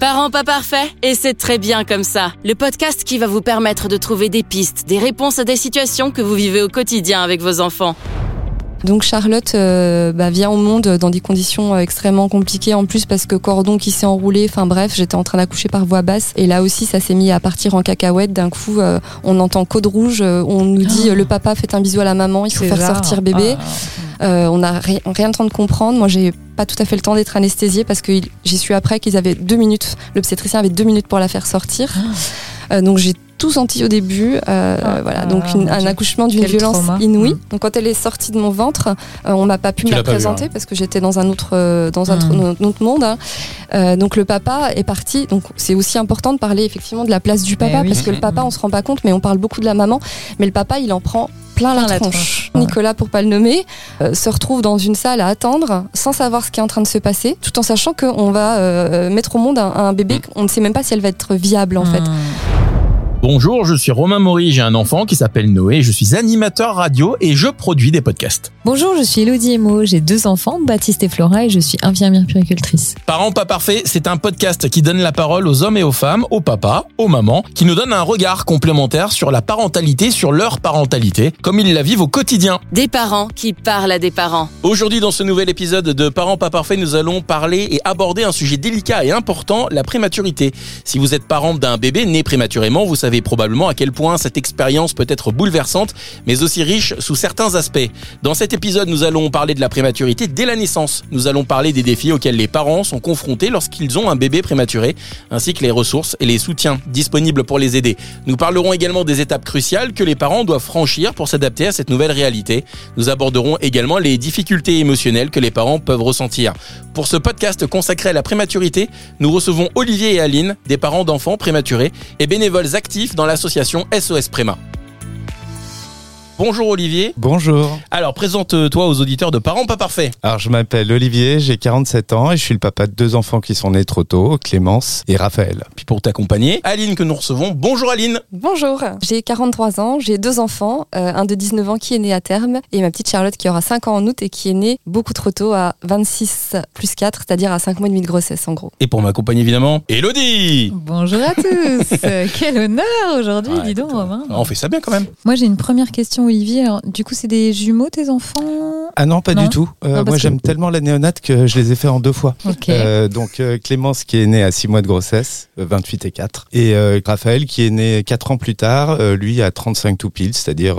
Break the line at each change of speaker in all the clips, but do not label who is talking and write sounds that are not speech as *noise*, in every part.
Parents pas parfaits Et c'est très bien comme ça. Le podcast qui va vous permettre de trouver des pistes, des réponses à des situations que vous vivez au quotidien avec vos enfants.
Donc Charlotte euh, bah, vient au monde dans des conditions euh, extrêmement compliquées en plus parce que cordon qui s'est enroulé, enfin bref, j'étais en train d'accoucher par voie basse et là aussi ça s'est mis à partir en cacahuète. D'un coup, euh, on entend code rouge, on nous dit le papa fait un bisou à la maman, il faut faire sortir bébé. on n'a rien, rien le temps de comprendre. Moi, j'ai pas tout à fait le temps d'être anesthésiée parce que j'y suis après qu'ils avaient deux minutes. L'obstétricien avait deux minutes pour la faire sortir. donc j'ai tout senti au début. Euh, ah, voilà, donc un accouchement d'une violence inouïe. Mm. Donc quand elle est sortie de mon ventre, euh, on n'a pas pu me la présenter hein. parce que j'étais dans un autre euh, dans un mm. autre monde. Hein. donc le papa est parti. Donc c'est aussi important de parler effectivement de la place du papa parce que le papa, on se rend pas compte, mais on parle beaucoup de la maman. Mais le papa, il en prend plein, la, tronche. Nicolas, pour pas le nommer, se retrouve dans une salle à attendre sans savoir ce qui est en train de se passer, tout en sachant qu'on va mettre au monde un, bébé, mm. on ne sait même pas si elle va être viable en fait.
Bonjour, je suis Romain Maury, j'ai un enfant qui s'appelle Noé, je suis animateur radio et je produis des podcasts.
Bonjour, je suis Elodie Emo, j'ai deux enfants, Baptiste et Flora et je suis infirmière puricultrice.
Parents pas parfaits, c'est un podcast qui donne la parole aux hommes et aux femmes, aux papas, aux mamans, qui nous donne un regard complémentaire sur la parentalité, sur leur parentalité, comme ils la vivent au quotidien.
Des parents qui parlent à des parents.
Aujourd'hui, dans ce nouvel épisode de Parents pas parfaits, nous allons parler et aborder un sujet délicat et important, la prématurité. Si vous êtes parent d'un bébé né prématurément, vous savez probablement à quel point cette expérience peut être bouleversante, mais aussi riche sous certains aspects. Dans cet épisode, nous allons parler de la prématurité dès la naissance. Nous allons parler des défis auxquels les parents sont confrontés lorsqu'ils ont un bébé prématuré, ainsi que les ressources et les soutiens disponibles pour les aider. Nous parlerons également des étapes cruciales que les parents doivent franchir pour s'adapter à cette nouvelle réalité. Nous aborderons également les difficultés émotionnelles que les parents peuvent ressentir. Pour ce podcast consacré à la prématurité, nous recevons Olivier et Aline, des parents d'enfants prématurés et bénévoles actifs dans l'association SOS Préma. Bonjour Olivier.
Bonjour.
Alors présente-toi aux auditeurs de Parents pas parfaits.
Alors je m'appelle Olivier, j'ai 47 ans et je suis le papa de deux enfants qui sont nés trop tôt, Clémence et Raphaël.
Puis pour t'accompagner, Aline que nous recevons. Bonjour Aline.
Bonjour. J'ai 43 ans, j'ai deux enfants, euh, un de 19 ans qui est né à terme et ma petite Charlotte qui aura 5 ans en août et qui est née beaucoup trop tôt à 26 plus 4, c'est-à-dire à 5 mois et demi de grossesse en gros.
Et pour m'accompagner évidemment, Elodie.
Bonjour à tous. *laughs* Quel honneur aujourd'hui, dis donc Romain.
On fait ça bien quand même.
Moi j'ai une première question Olivier. du coup, c'est des jumeaux, tes enfants?
Ah non, pas du tout. Euh, moi, j'aime tellement la néonate que je les ai fait en deux fois. Euh, donc, euh, Clémence qui est née à 6 mois de grossesse, 28 et 4. Et Raphaël qui est né 4 ans plus tard, lui à 35 tout pile, c'est-à-dire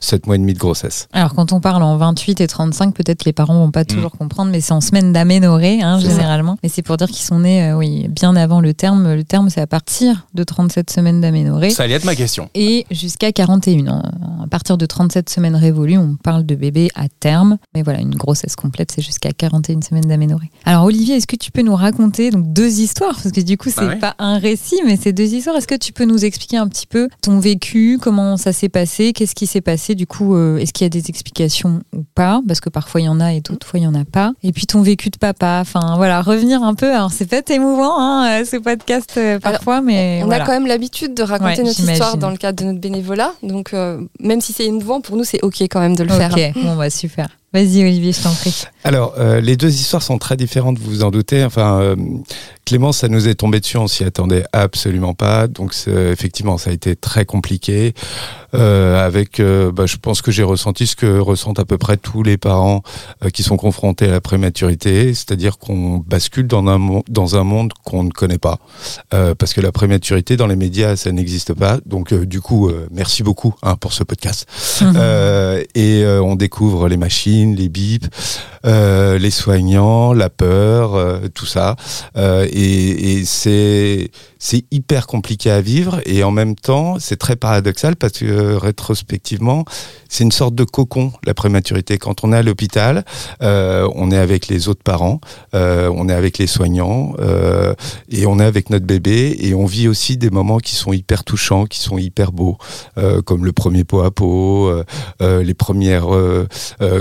7 mois et demi de grossesse.
Alors, quand on parle en 28 et 35, peut-être les parents vont pas mm. toujours comprendre, mais c'est en semaine d'aménorrhée, hein, généralement. Mais c'est pour dire qu'ils sont nés, oui, bien avant le terme. Le terme, c'est à partir de 37 semaines d'aménorrhée.
Ça allait être ma question.
Et jusqu'à 41 ans. À partir de 37 cette semaine révolue, on parle de bébé à terme. Mais voilà, une grossesse complète, c'est jusqu'à 41 semaines d'aménorrhée. Alors Olivier, est-ce que tu peux nous raconter donc deux histoires? Parce que du coup, c'est pas un récit, mais c'est deux histoires. Est-ce que tu peux nous expliquer un petit peu ton vécu, comment ça s'est passé, qu'est-ce qui s'est passé? Du coup, euh, est-ce qu'il y a des explications ou pas? Parce que parfois il y en a et d'autres fois il y en a pas. Et puis ton vécu de papa. Enfin voilà, revenir un peu. Alors c'est pas émouvant hein, euh, ce podcast euh, parfois, mais
on a quand même l'habitude de raconter notre histoire dans le cadre de notre bénévolat. Donc même si c'est émouvant pour nous, c'est ok quand même de le faire.
Ok, bon bah super. Vas-y Olivier, je t'en prie.
Alors, euh, les deux histoires sont très différentes, vous vous en doutez. Enfin, euh, Clément, ça nous est tombé dessus, on s'y attendait absolument pas. Donc, effectivement, ça a été très compliqué. Euh, avec, euh, bah, je pense que j'ai ressenti ce que ressentent à peu près tous les parents euh, qui sont confrontés à la prématurité, c'est-à-dire qu'on bascule dans un, dans un monde qu'on ne connaît pas. parce que la prématurité, dans les médias, ça n'existe pas. Donc, du coup, merci beaucoup hein, pour ce podcast. et on découvre les machines les bips, euh, les soignants, la peur, euh, tout ça. Euh, et, et c'est c'est hyper compliqué à vivre et en même temps c'est très paradoxal parce que rétrospectivement c'est une sorte de cocon la prématurité. Quand on est à l'hôpital, on est avec les autres parents, on est avec les soignants et on est avec notre bébé et on vit aussi des moments qui sont hyper touchants, qui sont hyper beaux, comme le premier pot à pot, les premières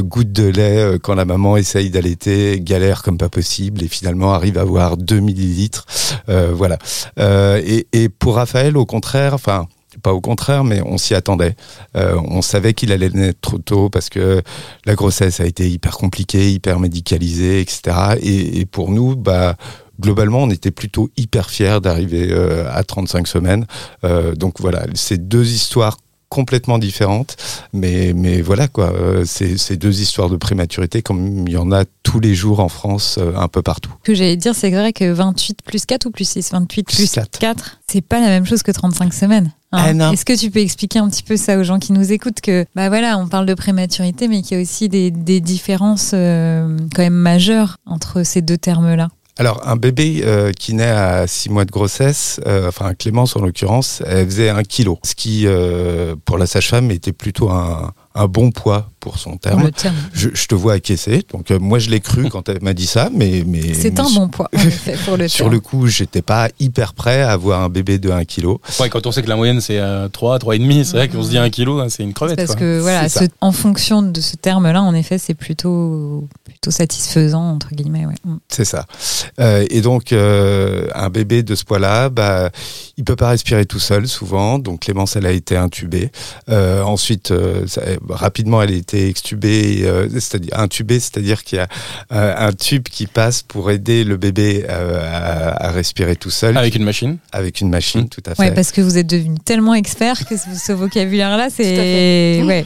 gouttes de lait euh, quand la maman essaye d'allaiter, galère comme pas possible et finalement arrive à avoir 2 millilitres. Euh, voilà. Euh, et, et pour Raphaël, au contraire, enfin pas au contraire, mais on s'y attendait. on savait qu'il allait naître trop tôt parce que la grossesse a été hyper compliquée, hyper médicalisée, etc. Et, pour nous, bah globalement, on était plutôt hyper fiers d'arriver euh, à 35 semaines. Euh, donc voilà, c'est deux histoires complètement différentes, mais mais voilà quoi, euh, c'est deux histoires de prématurité comme il y en a tous les jours en France, euh, un peu partout.
Ce que j'allais dire, c'est vrai que 28 plus 4 ou plus 6, 28
Plus
plus,
quatre.
4, c'est pas la même chose que 35 semaines. hein.
Ah non.
Est-ce que tu peux expliquer un petit peu ça aux gens qui nous écoutent que bah voilà, on parle de prématurité, mais qu'il y a aussi des, des différences euh, quand même majeures entre ces deux termes-là?
Alors, un bébé euh, qui naît à 6 mois de grossesse, euh, enfin Clémence en l'occurrence, elle faisait un kilo, ce qui, euh, pour la sage-femme, était plutôt un, un bon poids pour son terme.
Le terme.
Je, je te vois acquiescer, donc euh, moi je l'ai cru quand elle m'a dit ça, mais... mais
C'est un bon poids, en effet, pour le *laughs*
Sur
terme.
le coup, j'étais pas hyper prêt à avoir un bébé de 1 kilo.
Ouais, quand on sait que la moyenne c'est euh, 3, 3,5, c'est vrai qu'on se dit 1 kilo, hein, c'est une crevette.
Parce
quoi.
que voilà, ce- en fonction de ce terme-là, en effet, c'est plutôt plutôt satisfaisant entre guillemets. Ouais. Mm.
C'est ça. Euh, et donc, euh, un bébé de ce poids-là, bah, il peut pas respirer tout seul souvent. Donc, Clémence, elle a été intubée. Euh, ensuite, euh, ça- rapidement, elle a été extubée, euh, c'est-à-dire intubée, c'est-à-dire qu'il y a euh, un tube qui passe pour aider le bébé euh, à, à respirer tout seul
Avec une machine.
avec une machine,
Mm.
tout à fait.
Ouais, parce que vous êtes devenu tellement expert que ce, ce vocabulaire-là, c'est
Tout à fait.
ouais.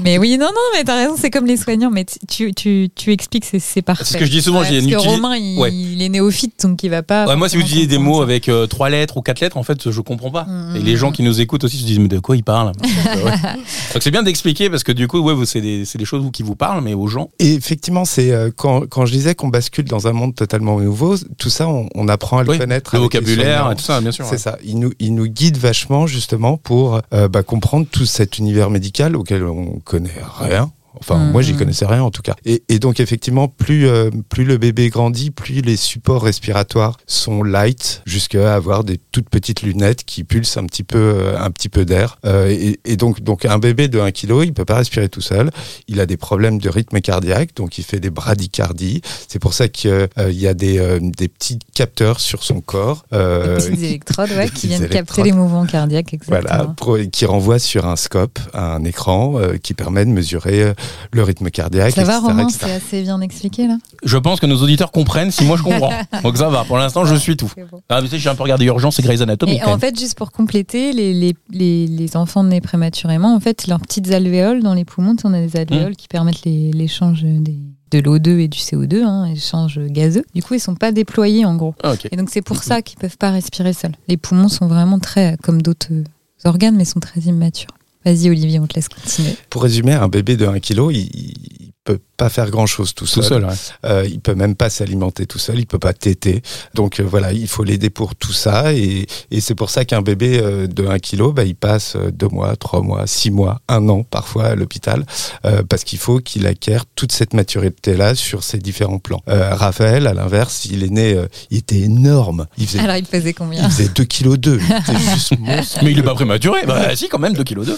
Mais oui, non, non, mais t'as raison, c'est comme les soignants. Mais tu, tu, tu expliques, c'est, c'est parfait.
C'est ce que je dis souvent, j'ai
parce
une
que
utilise-
Romain, il,
Ouais.
il est néophyte, donc il va pas.
Ouais, moi, si vous utilisez des mots
ça.
avec euh, trois lettres ou quatre lettres, en fait, je comprends pas.
Mm,
Et les gens qui nous écoutent aussi se disent, mais de quoi ils parlent Donc, ouais. *laughs* Donc, c'est bien d'expliquer parce que du coup, ouais, vous- c'est des, c'est des choses vous, qui vous parlent, mais aux gens.
Et effectivement, c'est euh, quand, quand je disais qu'on bascule dans un monde totalement nouveau, tout ça, on, on apprend à le
Oui,
connaître.
Le vocabulaire et tout ça, bien sûr.
C'est
ouais.
ça. Il nous, il nous guide vachement justement pour euh, bah, comprendre tout cet univers médical auquel on connaît rien. Enfin, moi, j'y connaissais rien en tout cas. Et, et donc, effectivement, plus, euh, plus le bébé grandit, plus les supports respiratoires sont light, jusqu'à avoir des toutes petites lunettes qui pulsent un petit peu, euh, un petit peu d'air. Euh, et, et donc, donc, un bébé de 1 kg, il peut pas respirer tout seul. Il a des problèmes de rythme cardiaque, donc il fait des bradycardies. C'est pour ça qu'il euh, y a des, euh, des petits capteurs sur son corps. euh,
Des petites électrodes, ouais, qui viennent capter les mouvements cardiaques, exactement.
Voilà, pro- qui renvoie sur un scope, un écran euh, qui permet de mesurer euh, le rythme cardiaque.
Ça va,
etc.,
Romain. C'est assez bien expliqué là?
Je pense que nos auditeurs comprennent si moi je comprends. *laughs* Donc ça va. Pour l'instant, je suis tout.
Bon.
Ah, mais tu sais, j'ai un peu regardé Urgence et Grey's Anatomy.
Et en fait, juste pour compléter, les, les, les, les enfants nés prématurément, en fait, leurs petites alvéoles dans les poumons, on a des alvéoles qui permettent l'échange des, de l'O2 et du CO2, hein, échange gazeux. Du coup, ils sont pas déployés en gros.
Ah, ok.
Et donc, c'est pour ça qu'ils peuvent pas respirer seuls. Les poumons sont vraiment très, comme d'autres euh, organes, mais sont très immatures. Vas-y, Olivier, on te laisse continuer.
Pour résumer, un bébé de 1 kg, il, il peut pas faire grand chose tout
Tout
seul.
seul, ouais.
Euh, il peut même pas s'alimenter tout seul, il peut pas téter. Donc euh, voilà, il faut l'aider pour tout ça. Et, et c'est pour ça qu'un bébé euh, de 1 kg, bah, il passe euh, deux mois, trois mois, six mois, un an parfois à l'hôpital, euh, parce qu'il faut qu'il acquiert toute cette maturité-là sur ses différents plans. Euh, Raphaël, à l'inverse, il est né, euh, il était énorme. Il faisait,
Alors, il pesait combien
il faisait 2 kg 2. C'était juste monstre.
Mais il est pas prématuré. Bah si, quand même, 2 kg 2.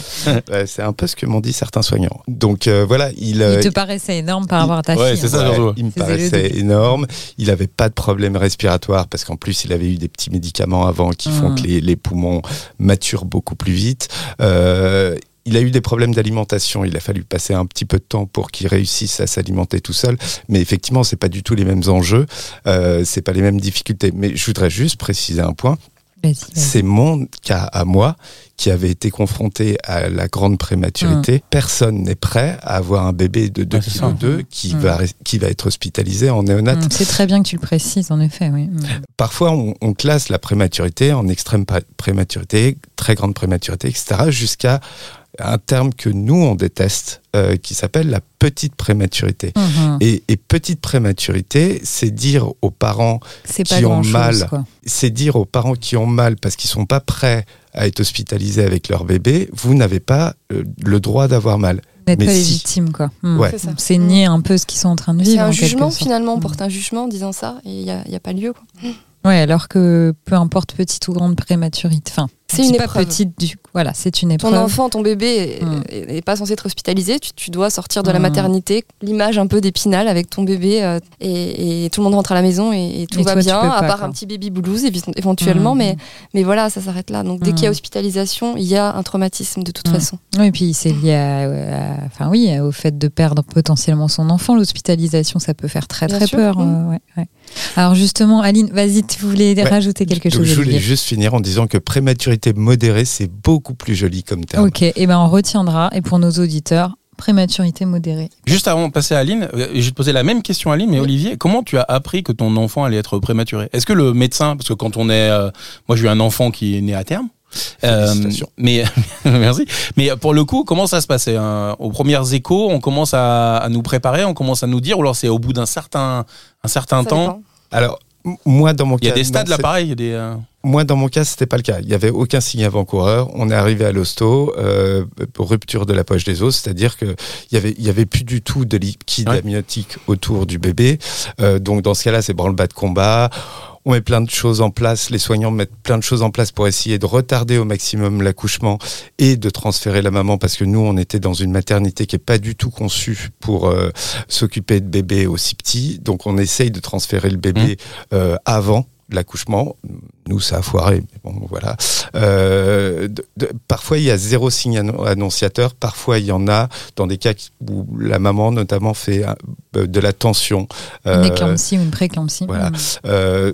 Ouais, c'est un peu ce que m'ont dit certains soignants. Donc euh, voilà, il, euh,
Il te paraissait énorme par
il-
rapport à ta
ouais,
fille.
c'est ça,
hein.
Ouais, il me paraissait énorme. Il avait pas de problème respiratoire parce qu'en plus il avait eu des petits médicaments avant qui font
Mm.
que les, les poumons maturent beaucoup plus vite. Euh, il a eu des problèmes d'alimentation. Il a fallu passer un petit peu de temps pour qu'il réussisse à s'alimenter tout seul. Mais effectivement, c'est pas du tout les mêmes enjeux. Euh, c'est pas les mêmes difficultés. Mais je voudrais juste préciser un point. C'est mon cas à moi qui avait été confronté à la grande prématurité. Personne n'est prêt à avoir un bébé de 2
Ouais, c'est ça.
kg 2 qui
Mm.
va qui va être hospitalisé en néonat.
Mm, C'est très bien que tu le précises, en effet. Oui.
Parfois, on, on classe la prématurité en extrême pré- prématurité, très grande prématurité, etc., jusqu'à un terme que nous, on déteste, euh, qui s'appelle la petite prématurité. Et, et petite prématurité, c'est dire aux parents, qui ont mal. C'est dire aux parents qui ont mal parce qu'ils sont pas prêts à être hospitalisés avec leur bébé, vous n'avez pas euh, le droit d'avoir mal.
Vous n'êtes pas
si.
légitime, quoi. Mm.
Ouais.
C'est ça.
C'est nier un peu ce qu'ils sont en train de
C'est
vivre.
un
en quelque
jugement
sorte.
finalement, on porte un jugement en disant ça et il n'y a, a pas lieu. Quoi.
Ouais, alors que peu importe petite ou grande prématurité, enfin,
C'est une
pas
épreuve.
petite du voilà, c'est une épreuve.
Ton enfant, ton bébé
Mm.
est, est pas censé être hospitalisé. Tu, tu dois sortir de la
Mm.
maternité, l'image un peu d'épinal avec ton bébé euh, et, et tout le monde rentre à la maison et, et tout
Et
va
toi,
bien, à
pas,
part
quoi.
un petit baby blues éventuellement,
Mm.
mais, mais voilà, ça s'arrête là. Donc dès qu'il y a hospitalisation, il y a un traumatisme de toute façon.
Oui, et puis c'est lié à- à- enfin oui, au fait de perdre potentiellement son enfant. L'hospitalisation, ça peut faire très
Bien
très
sûr,
peur. euh, ouais, ouais. Alors justement, Aline, vas-y, tu voulais
Ouais.
rajouter quelque
Donc,
chose.
je voulais juste finir en disant que prématurité modérée, c'est beaucoup plus joli comme terme.
Ok, et ben on retiendra. Et pour nos auditeurs, prématurité modérée.
Juste avant de passer à Aline, euh, je vais te poser la même question Aline, mais Olivier, comment tu as appris que ton enfant allait être prématuré? Est-ce que le médecin, parce que quand on est, euh, moi j'ai eu un enfant qui est né à terme, euh, mais *laughs* merci. Mais pour le coup, comment ça se passait hein? Aux premières échos, on commence à, à nous préparer, on commence à nous dire, ou alors c'est au bout d'un certain, un certain
Ça
temps?
dépend.
Alors, moi, dans mon
Il y a
cas.
des stades là, pareil. il y a des, euh,
Moi, dans mon cas, c'était pas le cas. Il y avait aucun signe avant-coureur. On est arrivé à l'hosto, euh, pour rupture de la poche des os, c'est-à-dire que il y avait, il y avait plus du tout de liquide
Ouais.
amniotique autour du bébé. Euh, donc, dans ce cas-là, c'est branle-bas de combat. On met plein de choses en place. Les soignants mettent plein de choses en place pour essayer de retarder au maximum l'accouchement et de transférer la maman parce que nous, on était dans une maternité qui est pas du tout conçue pour euh, s'occuper de bébés aussi petits. Donc, on essaye de transférer le bébé euh, avant l'accouchement. Nous, ça a foiré, mais bon, voilà. Euh, de- de- parfois, il y a zéro signe annon- annonciateur. Parfois, il y en a dans des cas où la maman, notamment, fait euh, de la tension.
Une
Euh,
éclampsie ou une préclampsie.
voilà.
Mm.
euh,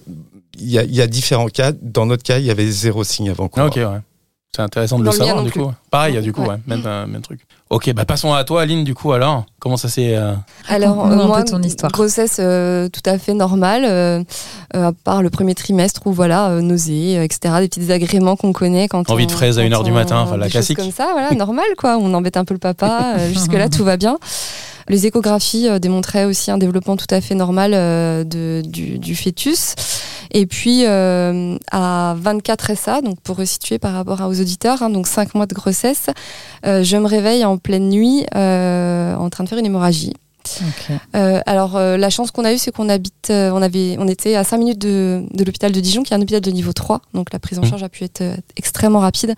Il y, a, il y a différents cas. Dans notre cas, il y avait zéro signe avant
Ah, ok, ouais. C'est intéressant de
Dans
le savoir du coup. Pareil, il y a du coup,
Ouais.
ouais, même, euh, même truc. Ok, bah passons à toi, Aline. Du coup, alors, comment ça s'est euh,
Alors, euh,
un
moi,
peu ton histoire.
grossesse euh, tout à fait normale, euh, euh, à part le premier trimestre où voilà, euh, nausées, euh, etc., des petits désagréments qu'on connaît quand
Envie
on-
de fraise à
quand
une heure du
on-
matin, enfin, la
des choses
classique.
comme ça, voilà, *laughs* normal quoi. On embête un peu le papa. euh, Jusque là, *laughs* tout va bien. Les échographies euh, démontraient aussi un développement tout à fait normal euh, du, fœtus. Et puis euh, à 24 SA, donc pour resituer par rapport aux auditeurs, hein, donc 5 mois de grossesse, je me réveille en pleine nuit en train de faire une hémorragie. Euh, alors euh, la chance qu'on a eue, c'est qu'on habite, euh, on avait, on était à 5 minutes de, de l'hôpital de Dijon, qui est un hôpital de niveau 3, donc la prise en
Mhm.
charge a pu être euh, extrêmement rapide.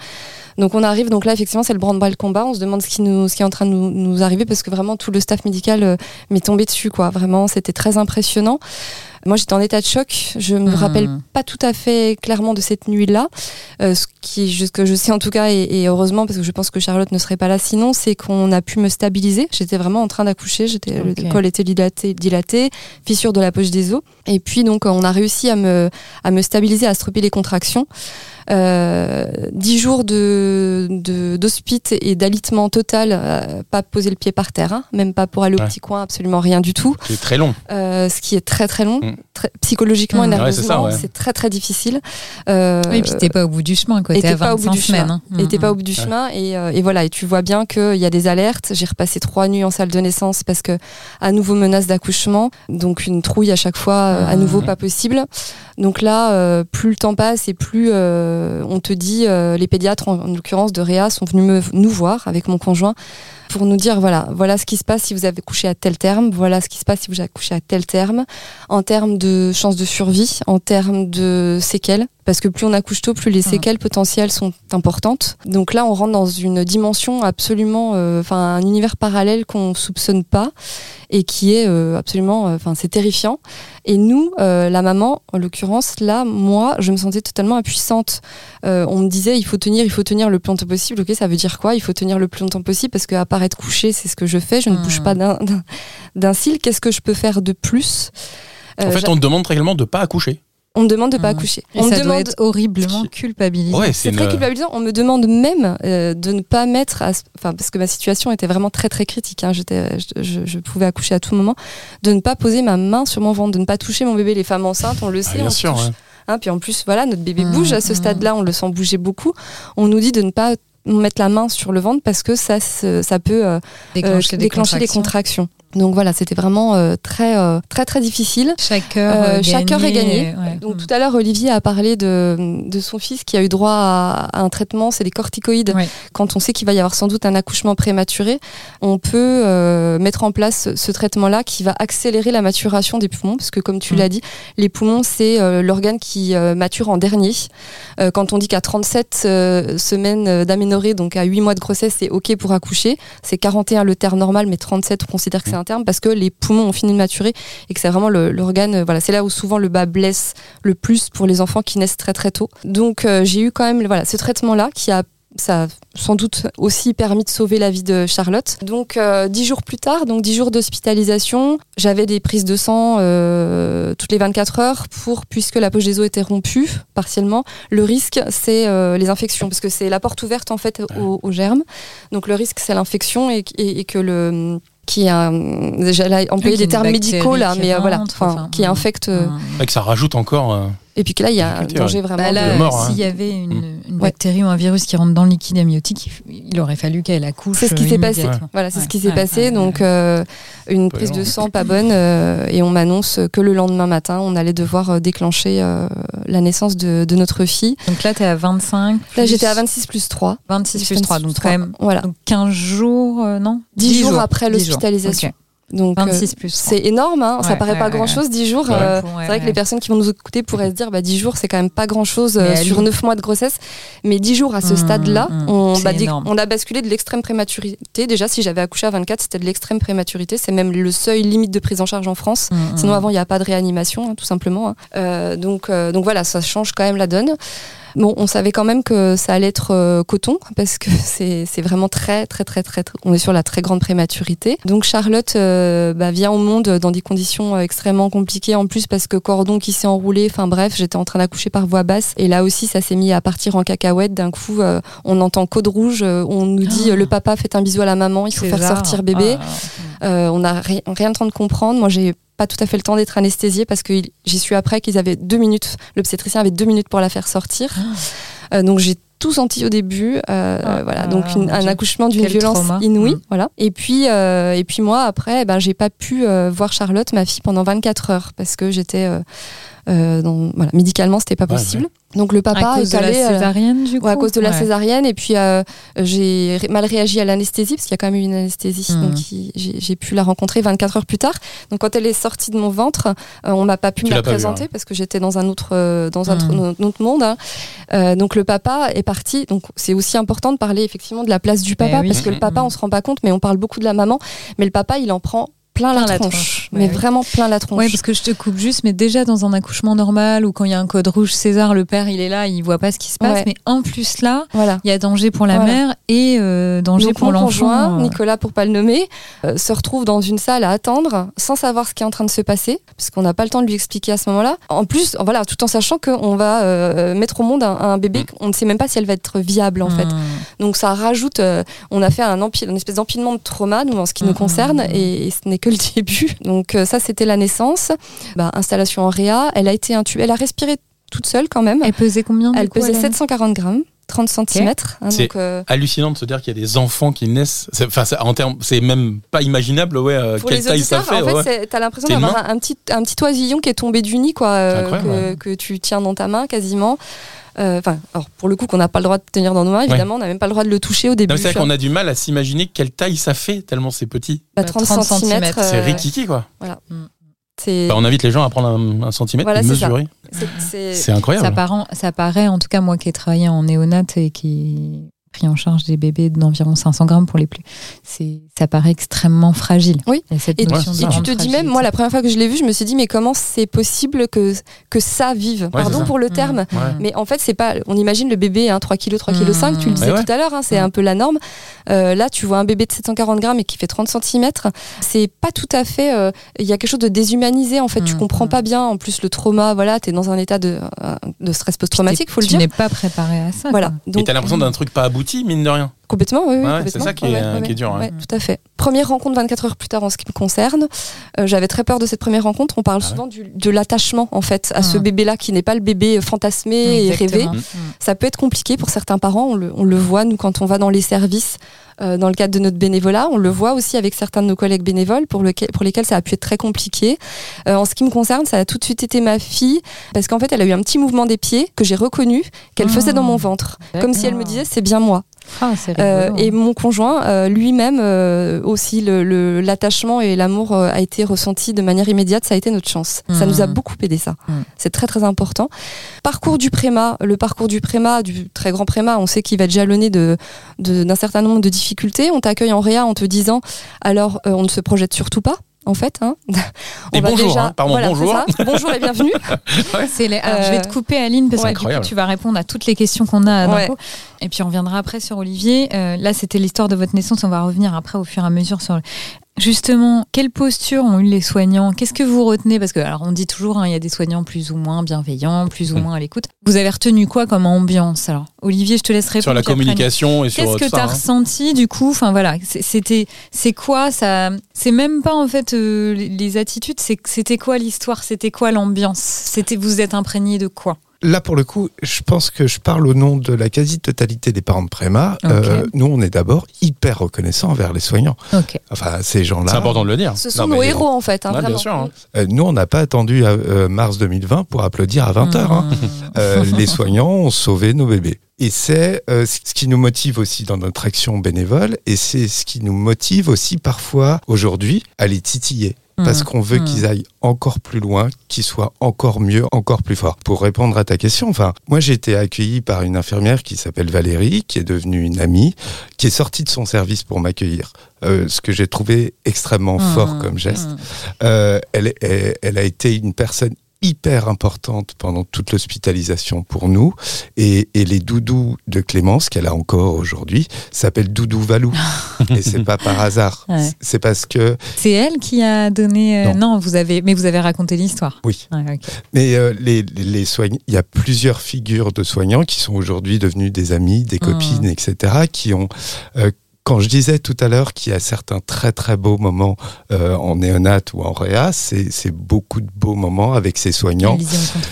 Donc on arrive, donc là effectivement c'est le branle-bas le combat, on se demande ce qui nous, ce qui est en train de nous, nous arriver parce que vraiment tout le staff médical euh, m'est tombé dessus, quoi. Vraiment, c'était très impressionnant. Moi j'étais en état de choc, je me
Mhm.
rappelle pas tout à fait clairement de cette nuit-là. Euh, ce qui, ce que je sais en tout cas, et, et heureusement, parce que je pense que Charlotte ne serait pas là sinon, c'est qu'on a pu me stabiliser. J'étais vraiment en train d'accoucher, j'étais, le col était dilaté, dilaté, fissure de la poche des os. Et puis donc on a réussi à me, à me stabiliser, à stopper les contractions. Euh, dix jours de, et d'alitement total, euh, pas poser le pied par terre, hein, même pas pour aller au
Ouais.
petit coin, absolument rien du tout.
C'est très long.
Euh, ce qui est très très long,
Mm.
Très- psychologiquement
Mm.
et
Ouais, c'est ça,
nerveusement,
ouais.
c'est très très difficile. Euh,
Oui, et puis t'es pas au bout du chemin, quoi. T'es à
t'es pas au bout
25
du chemin.
semaines. hein.
et t'es pas au bout du
Ouais.
chemin et, euh, et voilà et tu vois bien qu'il y a des alertes j'ai repassé trois nuits en salle de naissance parce que à nouveau menace d'accouchement donc une trouille à chaque fois euh, à
Mhm.
nouveau pas possible donc là euh, plus le temps passe et plus euh, on te dit euh, les pédiatres en, en l'occurrence de Réa sont venus me, nous voir avec mon conjoint pour nous dire voilà voilà ce qui se passe si vous avez couché à tel terme voilà ce qui se passe si vous avez couché à tel terme en termes de chances de survie en termes de séquelles parce que plus on accouche tôt, plus les
Mhm.
séquelles potentielles sont importantes. Donc là, on rentre dans une dimension absolument, euh, enfin un univers parallèle qu'on soupçonne pas et qui est euh, absolument, euh, enfin c'est terrifiant. Et nous, euh, la maman, en l'occurrence, là, moi, je me sentais totalement impuissante. Euh, on me disait, il faut tenir, il faut tenir le plus longtemps possible. Ok, ça veut dire quoi? Il faut tenir le plus longtemps possible parce qu'à part être couché, c'est ce que je fais. Je ne bouge pas d'un- cil. Qu'est-ce que je peux faire de plus?
En fait, on te demande très clairement de pas accoucher.
On me demande de pas
Mhm.
accoucher.
Et
on
ça
me
doit
demande
être horriblement culpabilisant.
Ouais,
c'est
une-
très culpabilisant. On me demande même euh, de ne pas mettre, à ce- enfin parce que ma situation était vraiment très très critique. Hein, j'étais, je, je- je pouvais accoucher à tout moment, de ne pas poser ma main sur mon ventre, de ne pas toucher mon bébé. Les femmes enceintes, on le
Ah,
sait,
bien
on
sûr.
touche.
ouais.
Hein, puis en plus, voilà, notre bébé
Mmh,
bouge à ce
mmh.
stade-là, on le sent bouger beaucoup. On nous dit de ne pas mettre la main sur le ventre parce que ça, se- ça peut euh,
Déclencher,
euh,
des
déclencher des
contractions.
contractions. Donc voilà, c'était vraiment euh, très, euh, très, très difficile.
Chaque heure,
Euh, chaque heure est gagnée.
ouais.
Donc
Mm.
tout à l'heure, Olivier a parlé de, de son fils qui a eu droit à, à un traitement, c'est des corticoïdes.
Ouais.
Quand on sait qu'il va y avoir sans doute un accouchement prématuré, on peut mettre en place ce traitement-là qui va accélérer la maturation des poumons, parce que comme tu
Mm.
l'as dit, les poumons, c'est l'organe qui mature en dernier. Quand on dit qu'à 37 euh, semaines d'aménorrhée, donc à 8 mois de grossesse, c'est OK pour accoucher, c'est 41 le terme normal, mais 37, on considère que c'est un parce que les poumons ont fini de maturer et que c'est vraiment l'organe, euh, voilà, c'est là où souvent le bas blesse le plus pour les enfants qui naissent très très tôt. Donc euh, j'ai eu quand même voilà, ce traitement-là qui a ça a sans doute aussi permis de sauver la vie de Charlotte. Donc euh, dix jours plus tard, donc dix jours d'hospitalisation, j'avais des prises de sang euh, toutes les 24 heures pour puisque la poche des os était rompue partiellement. Le risque c'est euh, les infections parce que c'est la porte ouverte en fait aux, aux germes. Donc le risque c'est l'infection et, et- et que le qui a déjà là employé
Oui,
des termes médicaux là, mais euh, voilà, enfin, qui infecte. euh.
Ouais, que ça rajoute encore. Euh,
Et puis que là, il y a un danger
ouais.
vraiment.
Bah
de-
là,
de mort, hein.
s'il y avait une, une
Ouais.
bactérie ou un virus qui rentre dans le liquide amniotique, il, aurait fallu qu'elle accouche.
C'est ce qui
euh,
s'est passé.
immédiatement.
Voilà, c'est
Ouais.
ce qui s'est
Ouais,
passé.
ouais,
Donc,
ouais.
euh, une
Pas
prise de
énorme.
sang pas bonne euh, et on m'annonce que le lendemain matin, on allait devoir euh, déclencher euh, la naissance de, de notre fille.
Donc là, tu es à 25.
Là,
plus
j'étais à 26 plus 3.
26 plus 3, donc
3.
quand même
Voilà.
donc 15 jours, euh, non?
10 jours après
10 jours.
l'hospitalisation.
Ok.
Donc, euh,
26 plus 3.
c'est énorme, hein, ça paraît
ouais,
pas
ouais,
grand chose, 10 jours.
Ouais.
euh,
Ouais,
c'est vrai que les personnes qui vont nous écouter pourraient se dire, bah, 10 jours, c'est quand même pas grand chose
Mais
sur
Ali-
9 mois de grossesse. Mais 10 jours à ce
Mmh,
stade-là,
mmh,
on, bah, on a basculé de l'extrême prématurité. Déjà, si j'avais accouché à 24, c'était de l'extrême prématurité. C'est même le seuil limite de prise en charge en France.
Mm,
Sinon, avant, il n'y a pas de réanimation, hein, tout simplement. hein. Euh, donc, euh, donc voilà, ça change quand même la donne. Bon, on savait quand même que ça allait être euh, coton *laughs* parce que *laughs* c'est vraiment très, très, très, très, très- On est sur la très grande prématurité. Donc Charlotte euh, bah, vient au monde dans des conditions euh, extrêmement compliquées en plus parce que cordon qui s'est enroulé. Enfin bref, j'étais en train d'accoucher par voie basse et là aussi, ça s'est mis à partir en cacahuète. D'un coup, euh, on entend code rouge. on nous dit euh, le papa fait un bisou à la maman. Il faut faire sortir bébé.
Ah,
Euh, on n'a ri- rien le temps de comprendre. Moi, j'ai pas tout à fait le temps d'être anesthésiée parce que j'y suis après qu'ils avaient deux minutes. L'obstétricien avait deux minutes pour la faire sortir. Euh, donc j'ai tout senti au début. Euh,
Ah,
voilà,
ah,
donc une- un accouchement d'une violence
trauma.
inouïe.
Mm.
Voilà. Et puis euh, et puis moi après, eh ben j'ai pas pu voir Charlotte, ma fille, pendant 24 heures parce que j'étais euh, dans, voilà, médicalement c'était pas
Ouais,
possible. Donc le papa
à cause
est
de
allé
la
euh,
césarienne, du coup
Ouais, à cause de la
Ouais.
césarienne. Et puis, euh, j'ai ré- mal réagi à l'anesthésie, parce qu'il y a quand même eu une anesthésie.
Mhm.
Donc, j'ai j'ai pu la rencontrer 24 heures plus tard. Donc, quand elle est sortie de mon ventre, euh, on m'a pas pu
Tu
me la
vu,
présenter,
hein.
parce que j'étais dans un autre, euh, dans un, tr- un autre monde. hein. Euh, donc, le papa est parti. Donc, c'est aussi important de parler effectivement de la place du papa,
oui.
parce que le papa,
Mhm.
on se rend pas compte, mais on parle beaucoup de la maman. Mais le papa, il en prend plein,
Plein
la
la
tronche. Mais
Ouais, oui.
vraiment plein la tronche.
Ouais, parce que je te coupe juste, mais déjà dans un accouchement normal ou quand il y a un code rouge, César, le père, il est là, il voit pas ce qui se passe.
Ouais.
Mais en plus là,
Voilà.
il y a danger pour la
Voilà.
mère et euh, danger
Donc,
pour l'enfant.
conjoint,
euh.
Nicolas pour pas le nommer, euh, se retrouve dans une salle à attendre sans savoir ce qui est en train de se passer, parce qu'on n'a pas le temps de lui expliquer à ce moment-là. En plus, voilà, tout en sachant qu'on va euh, mettre au monde un, un bébé, on ne sait même pas si elle va être viable en fait.
Mm.
Donc ça rajoute, on a fait un empile, une espèce d'empilement de trauma nous en ce qui nous
Mhm.
concerne, et, et ce n'est que le début. *laughs* Donc euh, ça c'était la naissance, Bah, installation en réa, elle a été intubée, elle a respiré toute seule quand même.
Elle pesait combien du
Elle
coup,
pesait
elle
740 grammes. 30 cm.
C'est-
donc, euh,
hallucinant de se dire qu'il y a des enfants qui naissent. C'est- Enfin, ça- en termes, c'est même pas imaginable, ouais, euh,
Pour
quelle
les
taille ça fait.
en fait,
ouais.
c'est- t'as l'impression
C'est
d'avoir un, un petit, un petit oisillon qui est tombé du nid, quoi, euh,
C'est
que, tu tiens dans ta main quasiment. Euh, Enfin, alors pour le coup, qu'on n'a pas le droit de tenir dans nos mains, évidemment, on n'a même pas le droit de le toucher au début.
C'est vrai qu'on a du mal à s'imaginer quelle taille ça fait, tellement c'est petit.
Bah,
Bah,
30,
30
cm.
centimètres,
C'est rikiki, quoi.
c'est
Bah, on invite les gens à prendre un, un centimètre
Voilà,
et
c'est ça. C'est-
incroyable.
Ça, paraît, ça paraît, en tout cas moi qui ai travaillé en néonat et qui pris en charge des bébés d'environ 500 grammes pour les plus, c'est ça paraît extrêmement fragile.
Oui.
A cette
Et,
c'est
et tu te dis même, moi, la première fois que je l'ai vu, je me suis dit, mais comment c'est possible que, que ça vive? Pardon
ça.
pour le
Mm.
terme. Mais en fait, c'est pas. On imagine le bébé, hein, 3 kg, 3 kg
Mmh.
5, tu le disais
Ouais, ouais.
tout à l'heure, hein, c'est
Mmh.
un peu la norme. Euh, là, tu vois un bébé de 740 grammes et qui fait 30 cm. C'est pas tout à fait. euh, Il y a quelque chose de déshumanisé, en fait. Tu
Mmh,
comprends
mmh.
pas bien. En plus, le trauma, voilà, t'es dans un état de, euh, de stress post-traumatique, faut le
tu
dire.
n'es pas préparé à ça.
Voilà.
Et
Donc,
t'as l'impression d'un truc pas abouti, mine de rien.
Complètement, oui. oui,
Ouais,
complètement.
c'est ça qui est-
Ouais, ouais,
qui est dur, hein.
ouais, tout à fait. Première rencontre 24 heures plus tard en ce qui me concerne. Euh, J'avais très peur de cette première rencontre. On parle
Ah ouais.
souvent du- de l'attachement, en fait, à ce
Mhm.
bébé-là qui n'est pas le bébé fantasmé et rêvé.
Exactement.
Ça peut être compliqué pour certains parents. On le, on le voit, nous, quand on va dans les services, euh, dans le cadre de notre bénévolat. On le voit aussi avec certains de nos collègues bénévoles pour, lequel- pour lesquels ça a pu être très compliqué. Euh, en ce qui me concerne, ça a tout de suite été ma fille, parce qu'en fait, elle a eu un petit mouvement des pieds que j'ai reconnu qu'elle faisait dans mon ventre. Comme si elle me disait, c'est bien moi.
Ah,
Euh, et mon conjoint, euh, lui-même, euh, aussi, le- le- l'attachement et l'amour a été ressenti de manière immédiate. Ça a été notre chance. Ça
Mhm.
nous a beaucoup aidé, ça.
Mhm.
C'est très, très important. Parcours du préma, le parcours du préma, du très grand préma, on sait qu'il va être jalonné de- d'un certain nombre de difficultés. On t'accueille en réa en te disant, alors, on ne se projette surtout pas. En fait, hein.
Et *laughs*
va
bonjour,
déjà-
hein. Pardon,
voilà,
bonjour.
Bonjour et bienvenue. *laughs*
C'est les- alors, je vais te
Euh,
couper Aline parce
ouais.
que du coup, tu vas répondre à toutes les questions qu'on a
Ouais.
coup. et puis on reviendra après sur Olivier. Euh, là c'était l'histoire de votre naissance, on va revenir après au fur et à mesure sur Justement, quelle posture ont eu les soignants? Qu'est-ce que vous retenez? Parce que alors on dit toujours, hein, il y a des soignants plus ou moins bienveillants, plus ou
Mm.
moins à l'écoute. Vous avez retenu quoi comme ambiance? Alors, Olivier, je te laisse répondre.
Sur la communication et sur
Qu'est-ce que tu as
hein.
ressenti du coup? Enfin voilà, c'était c'est quoi? Ça C'est même pas en fait euh, les- attitudes, c'était quoi l'histoire? C'était quoi l'ambiance? C'était vous êtes imprégné de quoi?
Là, pour le coup, je pense que je parle au nom de la quasi-totalité des parents de Préma. Euh, nous, on est d'abord hyper reconnaissants envers les soignants. Enfin, ces gens-là.
C'est important de le dire.
Ce sont
Non,
nos héros, en fait. Hein,
Ouais, bien
vraiment.
sûr, hein.
Euh, nous, on n'a pas attendu à, euh, mars 2020 pour applaudir à 20h. hein.
Mmh.
Euh, les soignants ont sauvé nos bébés. Et c'est euh, ce qui nous motive aussi dans notre action bénévole, et c'est ce qui nous motive aussi parfois aujourd'hui à les titiller. Parce
Mmh.
qu'on veut
Mmh.
qu'ils aillent encore plus loin, qu'ils soient encore mieux, encore plus forts. Pour répondre à ta question, enfin, moi j'ai été accueilli par une infirmière qui s'appelle Valérie, qui est devenue une amie, qui est sortie de son service pour m'accueillir. Euh, ce que j'ai trouvé extrêmement
Mmh.
fort comme geste. Euh, elle, elle, elle a été une personne hyper importante pendant toute l'hospitalisation pour nous. Et, et les doudous de Clémence, qu'elle a encore aujourd'hui, s'appellent Doudou Valou. *laughs* et c'est pas par hasard.
Ouais.
C'est parce que,
C'est elle qui a donné. euh,
Non.
non. vous avez, mais vous avez raconté l'histoire.
oui, mais euh, les, les, soignants, il y a plusieurs figures de soignants qui sont aujourd'hui devenus des amis, des copines, etc., qui ont. euh, quand je disais tout à l'heure qu'il y a certains très très beaux moments euh, en néonat ou en réa, c'est beaucoup de beaux moments avec ces soignants.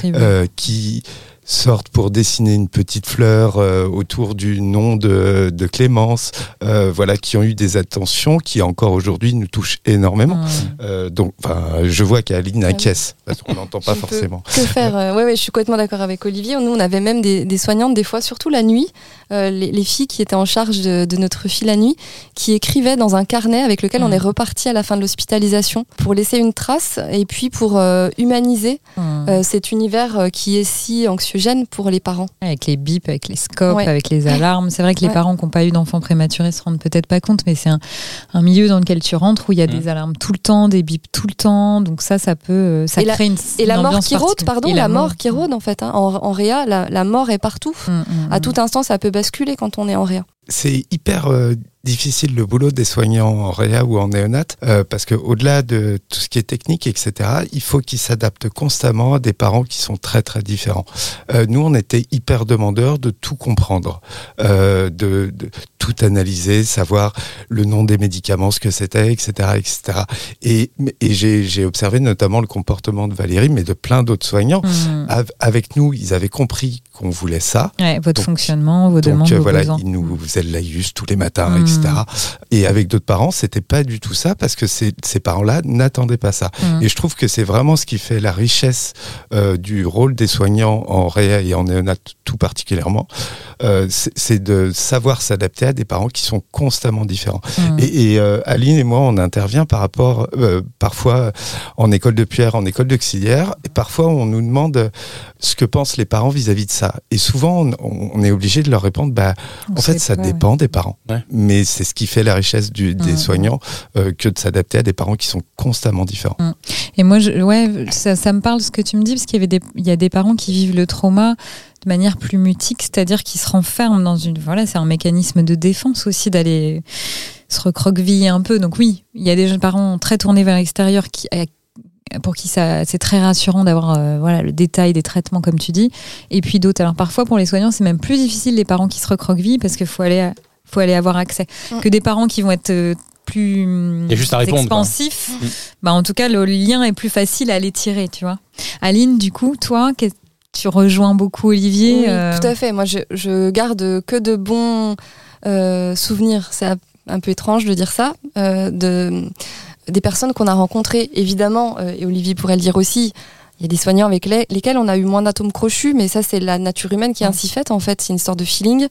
Euh, qui sortent pour dessiner une petite fleur euh, autour du nom de, de Clémence, euh, voilà, qui ont eu des attentions qui encore aujourd'hui nous touchent énormément.
Mmh.
Euh, donc, enfin, je vois qu'Aline
Ah oui.
inquiète parce qu'on n'entend pas
Je
forcément.
Que faire euh, ouais, ouais, je suis complètement d'accord avec Olivier. Nous, on avait même des, des soignantes, des fois, surtout la nuit, euh, les, les filles qui étaient en charge de, de notre fille la nuit, qui écrivaient dans un carnet avec lequel on
Mm.
est reparti à la fin de l'hospitalisation pour laisser une trace et puis pour euh, humaniser
Mmh.
euh, cet univers euh, qui est si anxiogène pour les parents.
Avec les bips, avec les scopes,
Ouais.
avec les alarmes. C'est vrai que les
Ouais.
parents qui n'ont pas eu d'enfants prématurés se rendent peut-être pas compte, mais c'est un, un milieu dans lequel tu rentres où il y a
Mm.
des alarmes tout le temps, des bips tout le temps. Donc ça, ça peut, euh, ça
Et la-
crée une
Et la mort
ambiance
qui rôde, pardon,
Et
la, mort qui rôde en fait. hein. En, en réa, la, la mort est partout.
Mmh, mmh,
À tout instant, ça peut basculer quand on est en réa.
C'est hyper euh, difficile le boulot des soignants en réa ou en néonat euh, parce que au-delà de tout ce qui est technique, etc., il faut qu'ils s'adaptent constamment à des parents qui sont très très différents. Euh, nous, on était hyper demandeurs de tout comprendre, de, de tout analyser, savoir le nom des médicaments, ce que c'était, etc., etc. Et, et j'ai observé notamment le comportement de Valérie, mais de plein d'autres soignants.
Mmh.
Av- Avec nous, ils avaient compris qu'on voulait ça.
Ouais, votre
Donc-
fonctionnement, vos
Donc
demandes, vos
voilà,
besoins.
ils nous faisaient le laïus tous les matins, etc. Et avec d'autres parents, c'était pas du tout ça parce que ces, ces parents-là n'attendaient pas ça.
Mmh.
Et je trouve que c'est vraiment ce qui fait la richesse euh, du rôle des soignants en réa et en néonat tout particulièrement, euh, c'est de savoir s'adapter à des parents qui sont constamment différents.
Mmh.
Et, et, euh, Aline et moi, on intervient par rapport, parfois en école de pierre, en école d'auxiliaire, et parfois on nous demande ce que pensent les parents vis-à-vis de ça. Et souvent, on, on est obligé de leur répondre, bah,
On
en fait, ça
pas,
dépend des parents.
Ouais.
Mais c'est ce qui fait la richesse du- des
Mhm.
soignants euh, que de s'adapter à des parents qui sont constamment différents.
Et moi, je, ouais, ça, ça me parle ce que tu me dis, parce qu'il y, avait des, il y a des parents qui vivent le trauma de manière plus mutique, c'est-à-dire qu'ils se renferment dans une. Voilà, c'est un mécanisme de défense aussi d'aller se recroqueviller un peu. Donc, oui, il y a des jeunes parents très tournés vers l'extérieur qui. Pour qui ça c'est très rassurant d'avoir euh, voilà le détail des traitements comme tu dis et puis d'autres alors parfois pour les soignants c'est même plus difficile les parents qui se recroquevillent parce qu'il faut aller à- faut aller avoir accès.
Mm.
Que des parents qui vont être euh, plus
a juste à répondre, quoi.
expansifs,
Mm.
bah en tout cas le lien est plus facile à les tirer, tu vois. Aline, du coup, toi, tu rejoins beaucoup Olivier.
Oui,
euh,
tout à fait. Moi, je, je garde que de bons euh, souvenirs. C'est un- un peu étrange de dire ça. euh, de, des personnes qu'on a rencontrées, évidemment, euh, et Olivier pourrait le dire aussi. Il y a des soignants avec les- lesquels on a eu moins d'atomes crochus, mais ça, c'est la nature humaine qui est ainsi faite, en fait. C'est une histoire de feeling.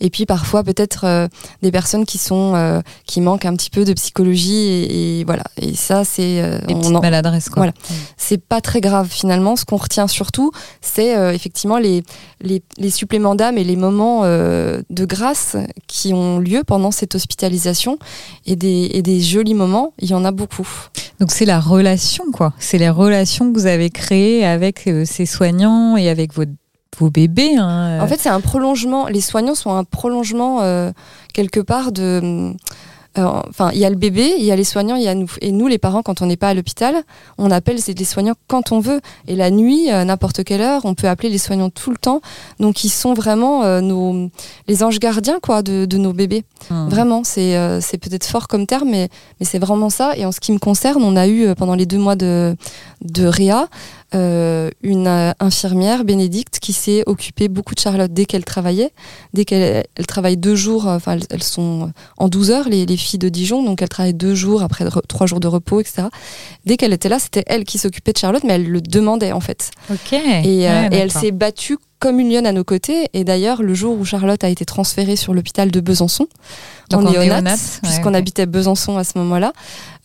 Et puis, parfois, peut-être euh, des personnes qui sont, euh, qui manquent un petit peu de psychologie. Et, et voilà. Et ça, c'est. euh, on en-
maladresses, quoi.
Voilà. c'est pas très grave finalement. Ce qu'on retient surtout, c'est euh, effectivement les, les, les suppléments d'âme et les moments de grâce qui ont lieu pendant cette hospitalisation et des, et des jolis moments. Il y en a beaucoup.
Donc c'est la relation, quoi. C'est les relations que vous avez créées avec euh, ces soignants et avec vos, vos bébés. hein.
En fait, c'est un prolongement. Les soignants sont un prolongement euh, quelque part de. euh, Enfin, il y a le bébé, il y a les soignants, il y a nous. Et nous, les parents, quand on n'est pas à l'hôpital, on appelle les soignants quand on veut. Et la nuit, à n'importe quelle heure, on peut appeler les soignants tout le temps. Donc, ils sont vraiment euh, nos les anges gardiens, quoi, de, de nos bébés.
Hmm.
Vraiment, c'est euh, c'est peut-être fort comme terme, mais, mais c'est vraiment ça. Et en ce qui me concerne, on a eu euh, pendant les deux mois de, de Réa euh, une euh, infirmière, Bénédicte, qui s'est occupée beaucoup de Charlotte dès qu'elle travaillait. Dès qu'elle elle travaille deux jours, euh, enfin elles, elles sont en 12 heures, les, les filles de Dijon, donc elles travaillent deux jours après re- trois jours de repos, etc. Dès qu'elle était là, c'était elle qui s'occupait de Charlotte, mais elle le demandait en fait.
Ok.
Et, euh,
Ouais,
et elle s'est battue comme une lionne à nos côtés. Et d'ailleurs, le jour où Charlotte a été transférée sur l'hôpital de Besançon,
Donc
en néonat,
ouais,
puisqu'on habitait Besançon à ce moment-là,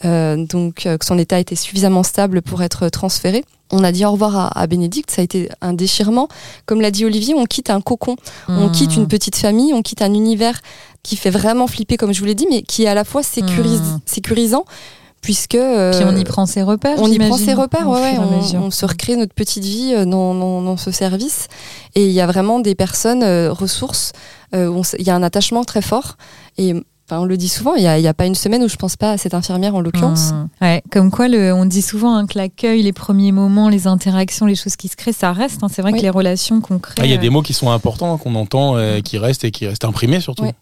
euh, donc euh, que son état était suffisamment stable pour être transféré. On a dit au revoir à, à Bénédicte, ça a été un déchirement. Comme l'a dit Olivier, on quitte un cocon, on
Hmm.
quitte une petite famille, on quitte un univers qui fait vraiment flipper, comme je vous l'ai dit, mais qui est à la fois sécurise-
Hmm.
sécurisant, puisque... euh,
Puis on y prend ses repères.
on y prend ses repères, ouais, ouais, on, se recrée notre petite vie euh, dans, dans, dans ce service. Et il y a vraiment des personnes euh, ressources, euh, où il y a un attachement très fort. Et enfin, on le dit souvent, il n'y a, il y a pas une semaine où je pense pas à cette infirmière en l'occurrence.
Hmm. Ouais, comme quoi, le, on dit souvent hein, que l'accueil, les premiers moments, les interactions, les choses qui se créent, ça reste. hein. C'est vrai
Oui.
que les relations qu'on crée.
Ah, Il y a des
euh,
mots qui sont importants, qu'on entend, euh, qui restent et qui restent imprimés surtout.
Ouais.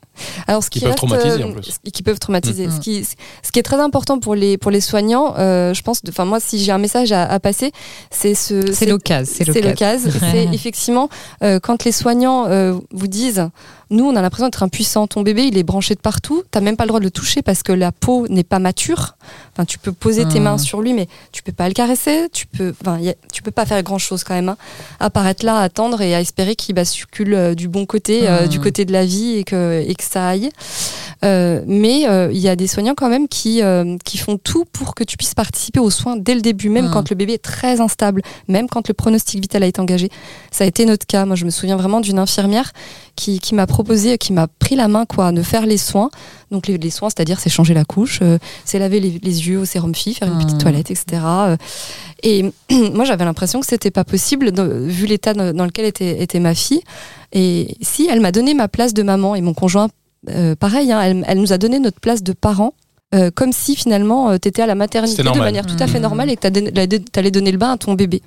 Alors, ce
Qui
qui,
peuvent
reste,
traumatiser,
euh,
en plus.
ce Qui peuvent traumatiser. Ce, qui, ce qui est très important pour les, pour les soignants, euh, je pense, enfin moi, si j'ai un message à, à passer, c'est ce.
C'est l'occasion. C'est
C'est
l'occasion. *laughs*
C'est effectivement euh, quand les soignants euh, vous disent, nous, on a l'impression d'être impuissant. Ton bébé, il est branché de partout. T'as même pas le droit de le toucher parce que la peau n'est pas mature. Enfin, tu peux poser tes mains sur lui, mais tu peux pas le caresser. Tu peux, a- tu peux pas faire grand chose quand même. Hein, à part être là, à attendre et à espérer qu'il bascule euh, du bon côté, euh,
Hmm.
du côté de la vie et que et que ça aille. Euh, mais euh, il y a des soignants quand même qui, euh, qui font tout pour que tu puisses participer aux soins dès le début, même
Mm.
quand le bébé est très instable, même quand le pronostic vital a été engagé. Ça a été notre cas. Moi, je me souviens vraiment d'une infirmière qui, qui m'a proposé, qui m'a pris la main, quoi, de faire les soins. Donc les, les soins, c'est-à-dire c'est changer la couche, euh, c'est laver les, les yeux au sérum fi, faire une petite toilette, etc. Euh, Et *clears throat* moi, j'avais l'impression que c'était pas possible, vu l'état dans dans lequel était, était ma fille. Et si elle m'a donné ma place de maman et mon conjoint euh, pareil, hein, elle, elle nous a donné notre place de parents. Euh, comme si finalement tu étais à la maternité de
normal.
manière tout à fait
Mmh.
normale et que tu allais donner le bain à ton bébé.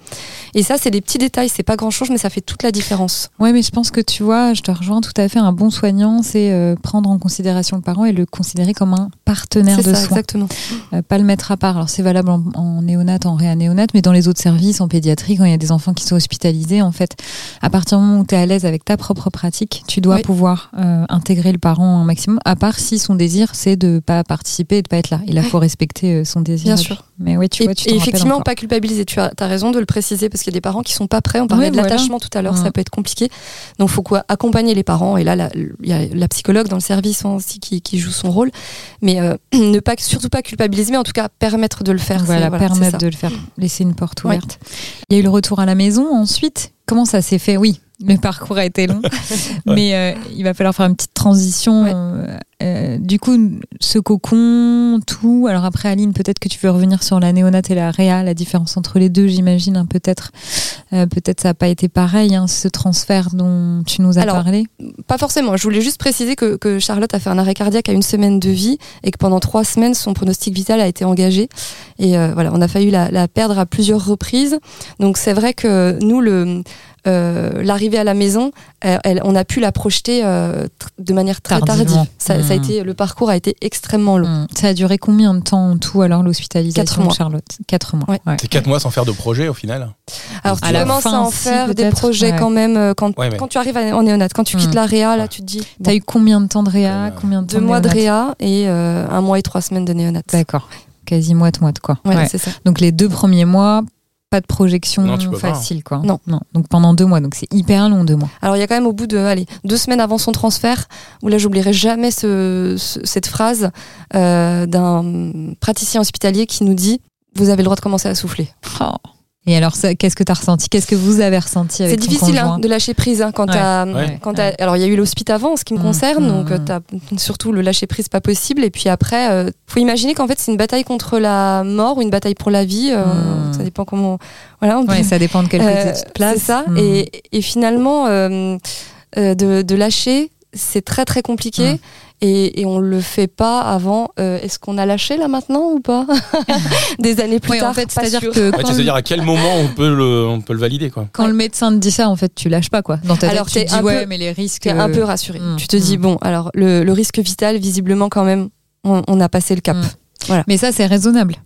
Et ça, c'est des petits détails, c'est pas grand chose, mais ça fait toute la différence.
Ouais, mais je pense que tu vois, je te rejoins tout à fait. Un bon soignant, c'est euh, prendre en considération le parent et le considérer comme un partenaire
C'est
de
ça,
soins.
exactement.
Euh, pas le mettre à part. Alors c'est valable en, en néonat, en réanéonat, mais dans les autres services, en pédiatrie, quand il y a des enfants qui sont hospitalisés, en fait, à partir du moment où tu es à l'aise avec ta propre pratique, tu dois
Oui.
pouvoir euh, intégrer le parent un maximum, à part si son désir c'est de pas participer et de pas être là. Il faut respecter euh, son désir.
Bien sûr.
Mais oui, tu
et,
tu
et effectivement, pas culpabiliser. Tu as, as raison de le préciser parce qu'il y a des parents qui sont pas prêts. On parlait
Ouais,
de
voilà.
l'attachement tout à l'heure, ça peut être compliqué. Donc, faut quoi? Accompagner les parents. Et là, il y a la psychologue dans le service aussi qui, qui joue son rôle. Mais euh, *clears throat* ne pas surtout pas culpabiliser, mais en tout cas permettre de le faire.
Voilà, permettre de le faire, *clears throat* laisser une porte
Ouais.
ouverte. Il y a eu le retour à la maison ensuite. Comment ça s'est fait? Oui, le *laughs* parcours a été long, *laughs* mais euh, il va falloir faire une petite transition.
Ouais.
euh, euh, du coup, ce cocon, tout. Alors après, Aline, peut-être que tu veux revenir sur la néonate et la réa, la différence entre les deux, j'imagine, hein, peut-être. Euh, peut-être ça n'a pas été pareil, hein, ce transfert dont tu nous as
Alors,
parlé.
Pas forcément. Je voulais juste préciser que, que Charlotte a fait un arrêt cardiaque à une semaine de vie et que pendant trois semaines, son pronostic vital a été engagé. Et euh, voilà, on a failli la, la perdre à plusieurs reprises. Donc c'est vrai que nous, le, euh, l'arrivée à la maison, elle- elle- on a pu la projeter euh, de manière très
Tardivement.
tardive. Ça, ça a
Mhm.
été, le parcours a été extrêmement long.
Mm. Ça a duré combien de temps en tout alors
Quatre
l'hospitalisation
mois.
de Charlotte? Quatre mois.
Ouais.
ouais.
C'est quatre mois sans faire de projet au final?
Alors tu
À
commences
fin
à en faire des projets
ouais.
quand même euh, quand,
Ouais, mais-
quand tu arrives en néonate. Quand tu quittes
Mhm.
la réa, là tu te dis
T'as
bon,
eu combien de temps de réa?
Euh,
Combien de
deux mois de
néonat?
réa et euh, un mois et trois semaines de néonate.
D'accord. Quasi moite-moite, quoi.
Ouais,
Ouais.
c'est ça.
Donc les deux premiers mois, pas de projection
Non, tu peux pas.
facile, quoi.
Non.
Donc pendant deux mois, donc c'est hyper long, deux mois.
Alors il y a quand même au bout de allez, deux semaines avant son transfert, où là j'oublierai jamais ce, ce- cette phrase euh, d'un praticien hospitalier qui nous dit vous avez le droit de commencer à souffler.
Et alors, qu'est-ce que tu as ressenti? Qu'est-ce que vous avez ressenti avec
C'est
ton
difficile hein, de lâcher prise hein, quand
Ouais.
t'as-
Ouais.
quand t'as- alors il y a eu l'hospice avant en ce qui me
Mm,
concerne donc euh,
mm.
t'as surtout le lâcher prise pas possible et puis après euh, faut imaginer qu'en fait c'est une bataille contre la mort ou une bataille pour la vie euh,
Mm.
ça dépend comment voilà on peut-
Ouais, ça dépend de quel côté
Euh,
places.
C'est ça. Et, et finalement, euh, euh, de, de lâcher, c'est très très compliqué. Et, et on le fait pas avant. euh, Est-ce qu'on a lâché là maintenant ou pas? *laughs* Des années plus tard.
en fait, c'est-à-dire que
Ouais, à quel moment on peut le, on peut le valider quoi.
quand le médecin te dit ça, en fait, tu lâches pas, quoi. Dans ta
Alors,
tête, tu
t'es
te dis,
un
ouais,
peu-
mais les risques.
T'es un
euh,
peu rassuré.
Mm,
Tu te dis
mm.
bon, alors le, le risque vital, visiblement quand même, on, on a passé le cap.
Mm. Mais ça, c'est raisonnable,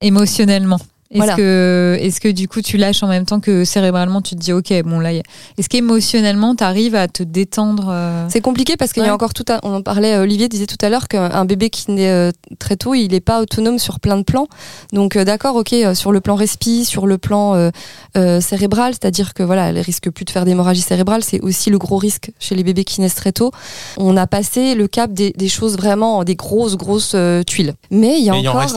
émotionnellement. Est-ce
Voilà.
que, est-ce que du coup tu lâches en même temps que cérébralement tu te dis ok bon là est-ce qu'émotionnellement tu arrives à te détendre euh,
C'est compliqué parce qu'il y a encore tout un, on en parlait, euh, Olivier disait tout à l'heure qu'un bébé qui naît euh, très tôt, il n'est pas autonome sur plein de plans. Donc euh, d'accord, ok, euh, sur le plan respi, sur le plan euh, euh, cérébral, c'est-à-dire que voilà, elle risque plus de faire d'hémorragie cérébrale, c'est aussi le gros risque chez les bébés qui naissent très tôt. On a passé le cap des, des choses vraiment, des grosses grosses euh, tuiles. Mais il y a
Mais il en
encore,
reste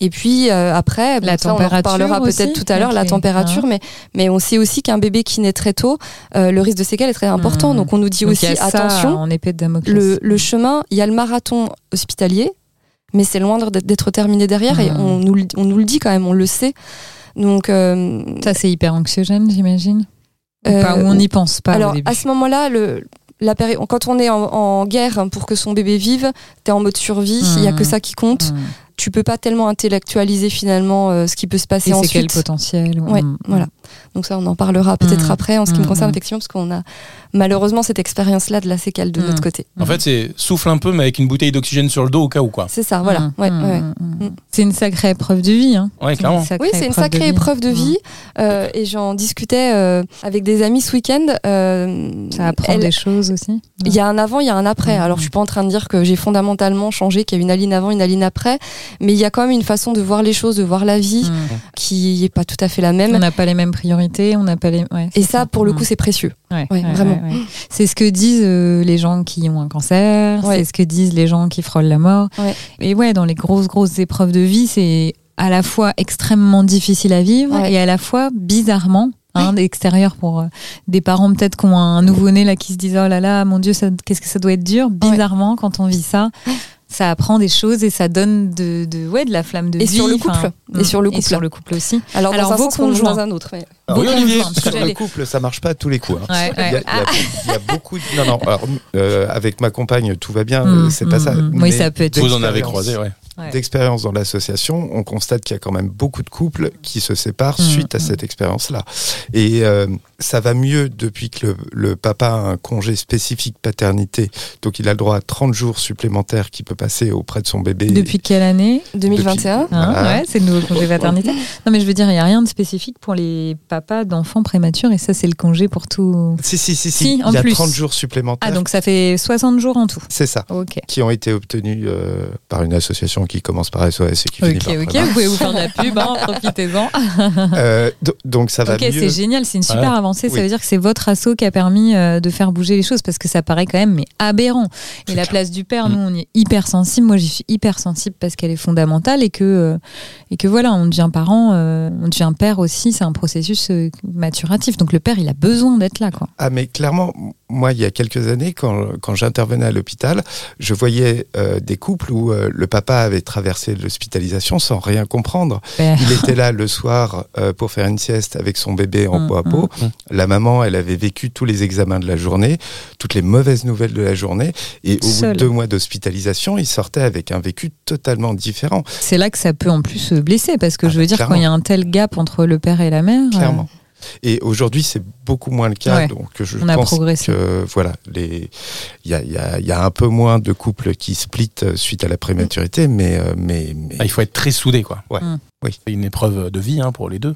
et puis euh, après, bon,
La
ça, on en reparlera peut-être tout à l'heure, la
ok,
température,
hein.
mais mais on sait aussi qu'un bébé qui naît très tôt, euh, le risque de séquelles est très important.
Hmm.
Donc on nous dit
donc
aussi attention,
en épée de
le, le chemin, il y a le marathon hospitalier, mais c'est loin d'être terminé derrière et
Hmm.
on nous, le- on nous le dit quand même, on le sait. Donc euh,
ça c'est hyper anxiogène j'imagine Ou
Euh,
pas, ou on n'y pense pas
alors
au début
à ce moment-là, le la quand on est en, en guerre pour que son bébé vive, t'es en mode survie, il y a que ça qui compte. Tu peux pas tellement intellectualiser finalement euh, ce qui peut se passer
et c'est quel
ensuite.
potentiel ou-
Ouais,
Mm.
voilà. Donc ça, on en parlera peut-être
Mm.
après en ce qui me
Mm,
concerne
mm.
effectivement, parce qu'on a malheureusement cette expérience-là de la séquelle de
Mm.
notre côté.
En fait, c'est souffle un peu mais avec une bouteille d'oxygène sur le dos au cas où quoi.
C'est ça, voilà.
Mm,
Ouais,
mm,
ouais.
mm, mm.
Mm.
c'est une sacrée épreuve de vie hein.
Ouais, clairement.
Oui, c'est une sacrée épreuve de vie. euh, et j'en discutais euh, avec des amis ce week-end. euh,
ça apprend
elle-
des choses aussi
Il y a un avant, il y a un après. Alors, je suis pas en train de dire que j'ai fondamentalement changé, qu'il y a une aline avant, une aline après, mais il y a quand même une façon de voir les choses, de voir la vie,
Mm.
qui est pas tout à fait la même.
on n'a pas les mêmes priorités on n'a pas les ouais,
Et ça, pour le
Mm.
coup, c'est précieux.
Ouais,
Ouais, vraiment.
C'est ce que disent euh, les gens qui ont un cancer, c'est ce que disent les gens qui frôlent la mort. Et ouais, dans les grosses, grosses épreuves de vie, c'est à la fois extrêmement difficile à vivre et à la fois bizarrement. Hein, d'extérieur pour euh, des parents peut-être qui ont un nouveau-né là qui se disent oh là là mon dieu qu'est-ce que ça doit être dur bizarrement quand on vit ça ça apprend des choses et ça donne de, de ouais de la flamme de
Et
vie
sur le
enfin,
couple. Et sur le
et
couple.
sur le couple aussi
Alors,
Alors,
dans un
vos
sens
conjoints.
dans un autre. mais-
Ah oui,
Beaucoup
Olivier.
Sur le couple, ça marche pas à tous les coups. hein.
Ouais,
Il y, a,
ouais.
il y a- il y a beaucoup de... Non, non, alors, euh, avec ma compagne, tout va bien,
Mm,
euh, c'est pas
mm,
ça.
mm. Oui, ça peut être-
Vous en avez croisé, ouais.
Ouais.
D'expérience dans l'association, on constate qu'il y a quand même beaucoup de couples qui se séparent
Mm,
suite à
mm.
cette expérience-là. Et euh, ça va mieux depuis que le, le papa a un congé spécifique paternité, donc il a le droit à 30 jours supplémentaires qu'il peut passer auprès de son bébé.
depuis quelle année?
2021.
Hein,
Voilà.
ouais, c'est le nouveau congé paternité. Non, mais je veux dire, il n'y a rien de spécifique pour les papas d'enfants prématurés. Et ça, c'est le congé pour tout.
Si, si, si, si.
Si, en
il y a
plus.
30 jours supplémentaires.
Ah, donc ça fait 60 jours en tout.
C'est ça.
Ok.
Qui ont été obtenus euh, par une association qui commence par SOS et qui finit
Ok,
par
ok, vous pouvez vous faire de la pub, hein, *laughs* profitez-en.
Euh, do- donc ça va
Ok,
mieux.
c'est génial, c'est une super avancée. Ça
Oui.
veut dire que c'est votre assaut qui a permis euh, de faire bouger les choses parce que ça paraît quand même mais aberrant. Et la place du père,
Mm.
nous, on y est hyper sensible. Moi, j'y suis hyper sensible parce qu'elle est fondamentale et que euh, et que voilà, on devient parent, on devient père aussi. C'est un processus maturatif. Donc le père, il a besoin d'être là, quoi.
Ah mais clairement, moi, il y a quelques années, quand, quand j'intervenais à l'hôpital, je voyais euh, des couples où euh, le papa avait traversé l'hospitalisation sans rien comprendre.
Ben.
Il était là le soir euh, pour faire une sieste avec son bébé en
Mm,
peau à peau. La maman, elle avait vécu tous les examens de la journée, toutes les mauvaises nouvelles de la journée. Et au bout de deux mois d'hospitalisation, il sortait avec un vécu totalement différent.
C'est là que ça peut en plus se blesser, parce que
Ah,
je veux dire,
clairement.
quand il y a un tel gap entre le père et la mère.
Clairement. Et aujourd'hui, c'est beaucoup moins le cas.
Ouais,
donc, je
on a
pense
progressé.
que voilà, les, il y a, y, a, y a un peu moins de couples qui splitent suite à la prématurité, mais, euh, mais, mais
Ah, il faut être très soudé, quoi.
Ouais.
Mm.
Oui.
C'est une épreuve de vie hein, pour les deux.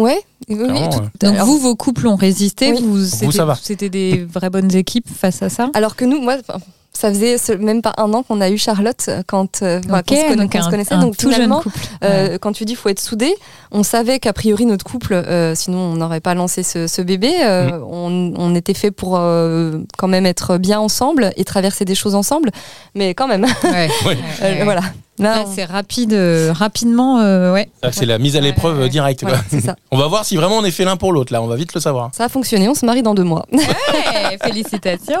Ouais, oui, oui.
Donc
alors-
vous, vos couples ont résisté,
Oui.
vous, c'était,
ça va.
c'était des vraies bonnes équipes face à ça?
Alors que nous, moi, enfin, ça faisait même pas un an qu'on a eu Charlotte euh, quand, euh, enfin,
Ok,
qu'on se, conna-
donc
qu'on se connaissait.
un
donc
tout jeune
finalement,
couple.
euh, quand tu dis faut être soudé, on savait qu'a priori notre couple, euh, sinon on n'aurait pas lancé ce, ce bébé. euh,
Mm.
on, on était fait pour euh, quand même être bien ensemble et traverser des choses ensemble, mais quand même,
Ouais. *laughs*
Euh, voilà. Là, on-
c'est rapide, euh, rapidement, euh, ouais.
C'est la mise à l'épreuve directe. *laughs* On va voir si vraiment on est fait l'un pour l'autre, là. On va vite le savoir.
Ça a fonctionné. On se marie dans deux mois.
Ouais, *laughs* félicitations.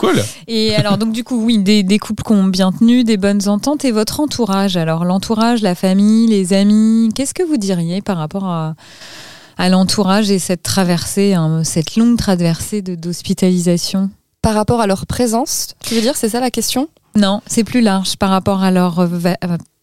Cool.
Et alors, donc, du coup, oui, des, des couples qui ont bien tenu, des bonnes ententes. Et votre entourage Alors, l'entourage, la famille, les amis, qu'est-ce que vous diriez par rapport à, à l'entourage et cette traversée, hein, cette longue traversée de- d'hospitalisation?
Par rapport à leur présence, tu veux dire, c'est ça la question?
Non, c'est plus large par rapport à leur,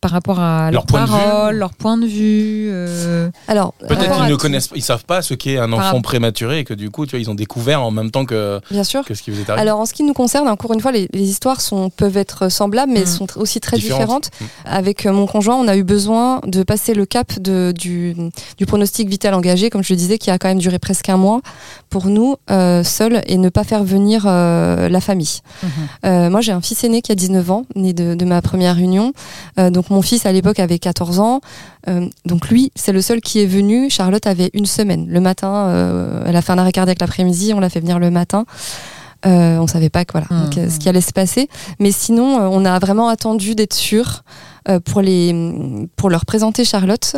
par rapport à
Leur
leur,
point de vue.
parole, leur point de vue. euh,
Alors,
Peut-être qu'ils ne connaissent ils savent pas ce qu'est un enfant prématuré et que du coup, tu vois, ils ont découvert en même temps que,
bien sûr.
que ce qui vous est arrivé.
Alors en ce qui nous concerne, encore une fois, les, les histoires sont, peuvent être semblables, mais
Mm.
sont aussi très
Différentes.
différentes. Avec euh, mon conjoint, on a eu besoin de passer le cap de, du, du pronostic vital engagé, comme je le disais, qui a quand même duré presque un mois pour nous, euh, seuls, et ne pas faire venir euh, la famille.
Mhm.
Euh, moi, j'ai un fils aîné qui a 19 ans, né de, de ma première union. Euh, donc mon fils, à l'époque, avait 14 ans. Euh, donc lui, c'est le seul qui est venu. Charlotte avait une semaine. Le matin, euh, elle a fait un arrêt cardiaque l'après-midi, on l'a fait venir le matin. Euh, on savait pas que, voilà, euh, ce qui allait se passer. Mais sinon, euh, on a vraiment attendu d'être sûr pour, les, pour leur présenter Charlotte.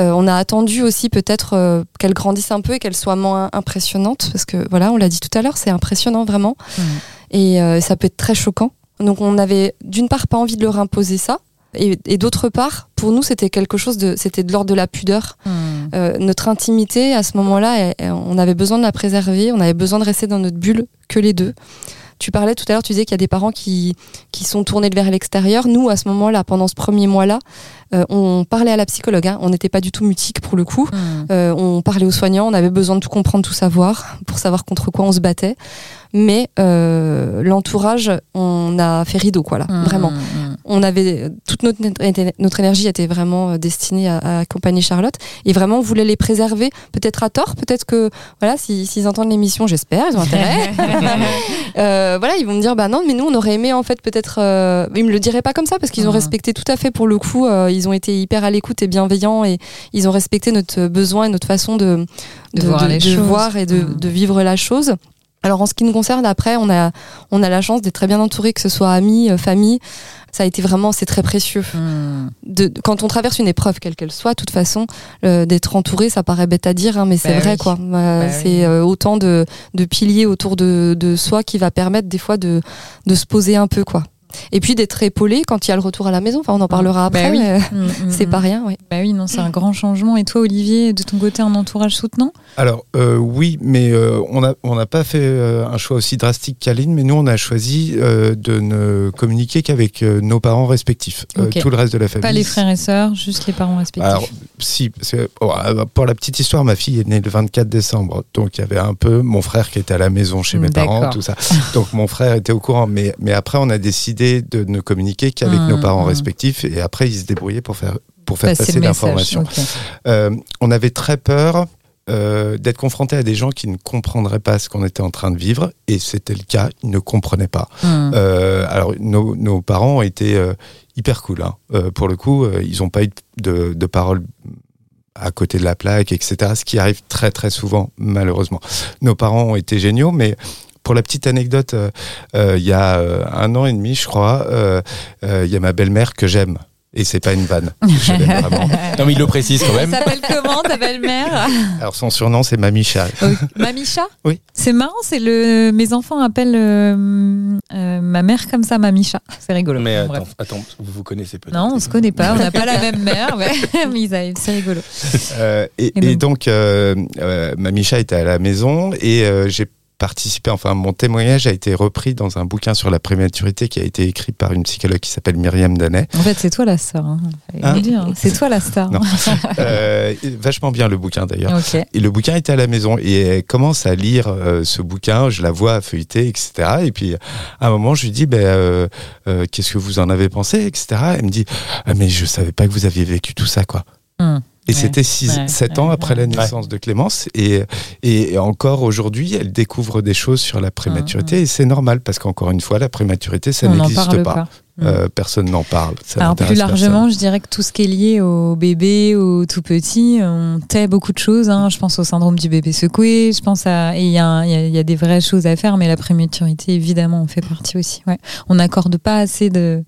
Euh, on a attendu aussi peut-être euh, qu'elle grandisse un peu et qu'elle soit moins impressionnante, parce que voilà, on l'a dit tout à l'heure, c'est impressionnant vraiment,
Mhm.
et euh, ça peut être très choquant. Donc on avait d'une part pas envie de leur imposer ça, et, et d'autre part, pour nous, c'était quelque chose de, c'était de l'ordre de la pudeur.
Mhm.
Euh, notre intimité à ce moment-là, on avait besoin de la préserver, on avait besoin de rester dans notre bulle que les deux. Tu parlais tout à l'heure, tu disais qu'il y a des parents qui, qui sont tournés vers l'extérieur. Nous, à ce moment-là, pendant ce premier mois-là, euh, on parlait à la psychologue. hein. On n'était pas du tout mutique pour le coup.
Mhm.
Euh, on parlait aux soignants, on avait besoin de tout comprendre, tout savoir, pour savoir contre quoi on se battait. Mais euh, l'entourage, on a fait rideau, quoi, là,
Mhm.
vraiment. On avait toute notre, notre énergie était vraiment euh, destinée à, à accompagner Charlotte et vraiment on voulait les préserver peut-être à tort peut-être que voilà si- s'ils entendent l'émission j'espère ils ont intérêt *laughs* Euh, voilà ils vont me dire bah non mais nous on aurait aimé en fait peut-être euh... ils me le diraient pas comme ça parce qu'ils ont
Mhm.
respecté tout à fait pour le coup euh, ils ont été hyper à l'écoute et bienveillants et ils ont respecté notre besoin et notre façon de
De voir les choses.
voir et de,
Mhm.
de vivre la chose alors en ce qui nous concerne après on a on a la chance d'être très bien entouré que ce soit amis famille ça a été vraiment c'est très précieux
Mhm.
de, quand on traverse une épreuve quelle qu'elle soit de toute façon euh, d'être entouré ça paraît bête à dire hein, mais c'est
Bah
vrai quoi Euh,
Bah
c'est
oui.
euh, autant de, de piliers autour de, de soi qui va permettre des fois de, de se poser un peu quoi et puis d'être épaulé quand il y a le retour à la maison enfin on en parlera
Bah
après
oui.
mais, euh,
Mhm.
c'est pas rien oui
Bah oui, non, c'est un grand changement. Et toi, Olivier, de ton côté, un entourage soutenant?
Alors euh, oui, mais euh, on n'a on n'a pas fait euh, un choix aussi drastique qu'Aline, mais nous on a choisi euh, de ne communiquer qu'avec euh, nos parents respectifs. Euh, tout le reste de la famille.
Pas les frères et sœurs, juste les parents respectifs.
Alors, si, parce que, oh, euh, pour la petite histoire, ma fille est née le 24 décembre. Donc, il y avait un peu mon frère qui était à la maison chez mes parents, tout ça. Donc, mon frère était au courant. Mais, mais après, on a décidé de ne communiquer qu'avec
Mmh,
nos parents
mmh.
respectifs. Et après, ils se débrouillaient pour faire, pour faire
Passer
l'information. Euh, on avait très peur euh, d'être confronté à des gens qui ne comprendraient pas ce qu'on était en train de vivre. Et c'était le cas. Ils ne comprenaient pas.
Mhm.
Euh, alors, nos, nos parents ont été euh, hyper cool. hein. Pour le coup, ils n'ont pas eu de, de parole à côté de la plaque, etc. Ce qui arrive très très souvent, malheureusement. Nos parents ont été géniaux, mais pour la petite anecdote, euh, euh, il y a euh, un an et demi, je crois, euh, euh, il y a ma belle-mère que j'aime. Et c'est pas une vanne. *laughs* Je l'aime vraiment.
Non, mais il le précise quand
Elle
même.
s'appelle comment ta belle-mère?
Alors son surnom c'est Mamicha.
Mamicha?
Oui.
C'est marrant, c'est le mes enfants appellent euh, euh, ma mère comme ça Mamicha. C'est rigolo.
Mais
Bref.
attends, attends, vous vous connaissez peut-être.
Non, on se connaît pas, on n'a pas la même mère, mais, *laughs* c'est rigolo.
Euh, et,
Et
et donc, euh, euh, Mamicha était à la maison et euh, j'ai participé, enfin mon témoignage a été repris dans un bouquin sur la prématurité qui a été écrit par une psychologue qui s'appelle Myriam Danet.
En fait, c'est toi la star. Hein.
Hein
dire. C'est toi la star.
Euh, vachement bien le bouquin d'ailleurs. Et le bouquin était à la maison et elle commence à lire euh, ce bouquin, je la vois feuilleter, etc. Et puis à un moment, je lui dis, euh, euh, qu'est-ce que vous en avez pensé, etc. Elle me dit, ah, mais je savais pas que vous aviez vécu tout ça, quoi.
Hmm.
Et
Ouais.
c'était 6
Ouais,
7
ouais,
ans après la
ouais.
naissance de Clémence. Et, et encore aujourd'hui, elle découvre des choses sur la prématurité. Et c'est normal parce qu'encore une fois, la prématurité, ça
On n'en
n'existe
parle
pas.
pas.
Euh, personne n'en parle. Ça
Alors plus largement, je dirais que tout ce qui est lié au bébé, au tout petit, on tait beaucoup de choses. hein. Je pense au syndrome du bébé secoué. Je pense à et il y, a un- il y y a des vraies choses à faire, mais la prématurité évidemment en fait partie aussi. Ouais. On n'accorde pas assez de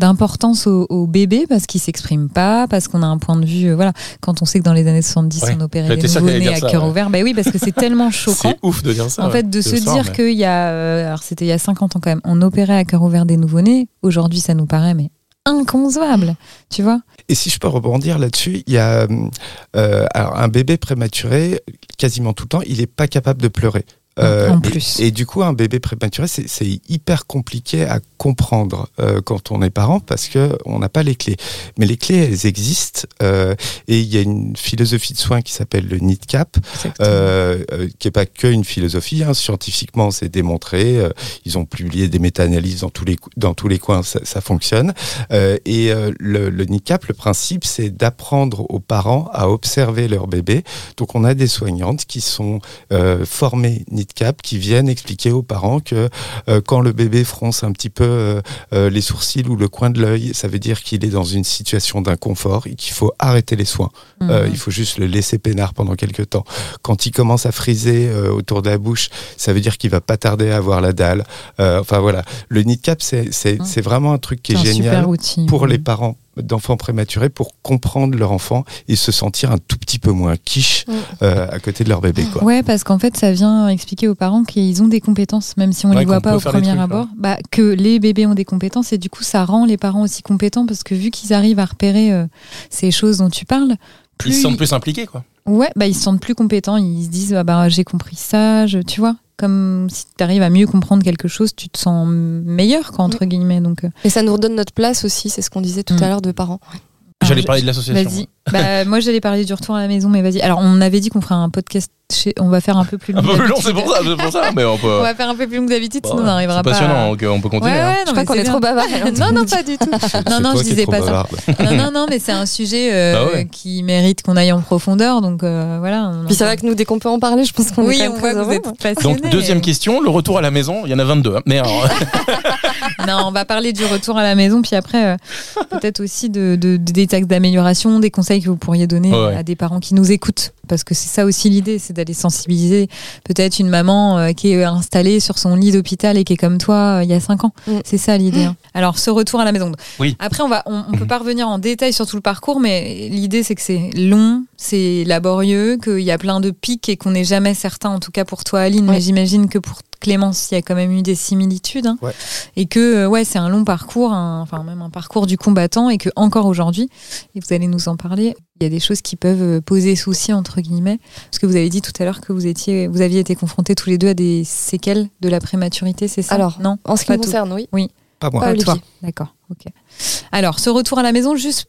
d'importance au, au bébé parce qu'il s'exprime pas, parce qu'on a un point de vue. euh, voilà, quand on sait que dans les années 70
Ouais.
on opérait
J'étais
les nouveau-nés à cœur
ouais.
ouvert, bah oui parce que c'est tellement *laughs* choquant.
C'est ouf de dire ça.
En
ouais.
fait, de se
soir,
dire
mais-
qu'il y a, euh, alors c'était il y a 50 ans quand même, on opérait à cœur ouvert des nouveau-nés. Aujourd'hui, ça nous paraît mais inconcevable, tu vois.
Et si je peux rebondir là-dessus, il y a euh, alors un bébé prématuré, quasiment tout le temps, il n'est pas capable de pleurer. Euh,
En
et-
plus.
Et, du coup, un bébé prématuré, c'est hyper compliqué à comprendre euh, quand on est parent parce que on n'a pas les clés. Mais les clés, elles existent. euh, et il y a une philosophie de soins qui s'appelle le NIDCAP, qui est pas que une philosophie. Hein. Scientifiquement, c'est démontré. ils ont publié des méta-analyses dans tous les dans tous les coins. Ça, ça fonctionne. Et le, le NICAP, le principe, c'est d'apprendre aux parents à observer leur bébé. Donc, on a des soignantes qui sont formées Qui viennent expliquer aux parents que euh, quand le bébé fronce un petit peu euh, euh, les sourcils ou le coin de l'œil, ça veut dire qu'il est dans une situation d'inconfort et qu'il faut arrêter les soins.
Mhm.
il faut juste le laisser peinard pendant quelques temps. Quand il commence à friser autour de la bouche, ça veut dire qu'il va pas tarder à avoir la dalle. Enfin voilà, le NIDCAP, c'est
Mhm.
c'est vraiment un truc qui est génial
outil.
pour les parents d'enfants prématurés pour comprendre leur enfant et se sentir un tout petit peu moins quiche euh, à côté de leur bébé. Quoi.
Ouais, parce qu'en fait, ça vient expliquer aux parents qu'ils ont des compétences, même si on ne
Ouais,
les voit pas au premier
trucs,
abord. Bah, que les bébés ont des compétences et du coup, ça rend les parents aussi compétents parce que vu qu'ils arrivent à repérer euh, ces choses dont tu parles, plus
Ils se sentent plus impliqués, quoi.
Ouais, bah ils se sentent plus compétents. Ils se disent, ah bah j'ai compris ça, je, tu vois. Comme si tu arrives à mieux comprendre quelque chose, tu te sens meilleur, quoi, entre guillemets. Donc, euh,
Et ça nous redonne notre place aussi, c'est ce qu'on disait tout
Mm.
à l'heure de parents.
J'allais
alors,
parler de l'association.
Vas-y. Bah, *laughs* moi, j'allais parler du retour à la maison, mais vas-y. Alors, on avait dit qu'on ferait un podcast. Chez... On va faire un peu plus long.
Un peu plus long, c'est pour ça, c'est pour ça, mais on peut.
On va faire un peu plus long que d'habitude,
Bon,
sinon on n'arrivera pas. à-
passionnant, donc euh, on peut continuer.
Ouais,
hein.
Je
non,
crois
mais
qu'on est trop bavard.
non, non, pas du tout. Non, non, je disais pas ça. Non, non, non, mais c'est un sujet euh,
Bah ouais.
qui mérite qu'on aille en profondeur. Donc euh, voilà. on
Puis c'est
en-
vrai que nous, dès qu'on peut en parler, je pense qu'on est
Oui,
quand
on voit que vous êtes passionnés.
Donc, deuxième question, le retour à la maison, il y en a 22. hein. Mais alors, *laughs*
Non, on va parler du retour à la maison, puis après, peut-être aussi de, de- des taxes d'amélioration, des conseils que vous pourriez donner
Ouais,
à des parents qui nous écoutent. Parce que c'est ça aussi l'idée, c'est d'aller sensibiliser peut-être une maman euh, qui est installée sur son lit d'hôpital et qui est comme toi euh, il y a 5 ans.
Mm.
C'est ça l'idée. hein. Alors, ce retour à la maison.
Oui.
Après, on va, on, on peut *laughs* pas revenir en détail sur tout le parcours, mais l'idée, c'est que c'est long, c'est laborieux, qu'il y a plein de pics et qu'on n'est jamais certain, en tout cas pour toi, Aline, mais j'imagine que pour Clémence, il y a quand même eu des similitudes. hein.
Ouais.
Et que, euh, ouais, c'est un long parcours, un- enfin, même un parcours du combattant, et que encore aujourd'hui, et vous allez nous en parler, il y a des choses qui peuvent euh, poser souci, entre guillemets. Parce que vous avez dit tout à l'heure que vous, étiez, vous aviez été confrontés tous les deux à des séquelles de la prématurité, c'est ça?
Alors,
non
En ce qui me concerne, oui.
Pas moi.
Pas
toi. D'accord, ok. Alors, ce retour à la maison, juste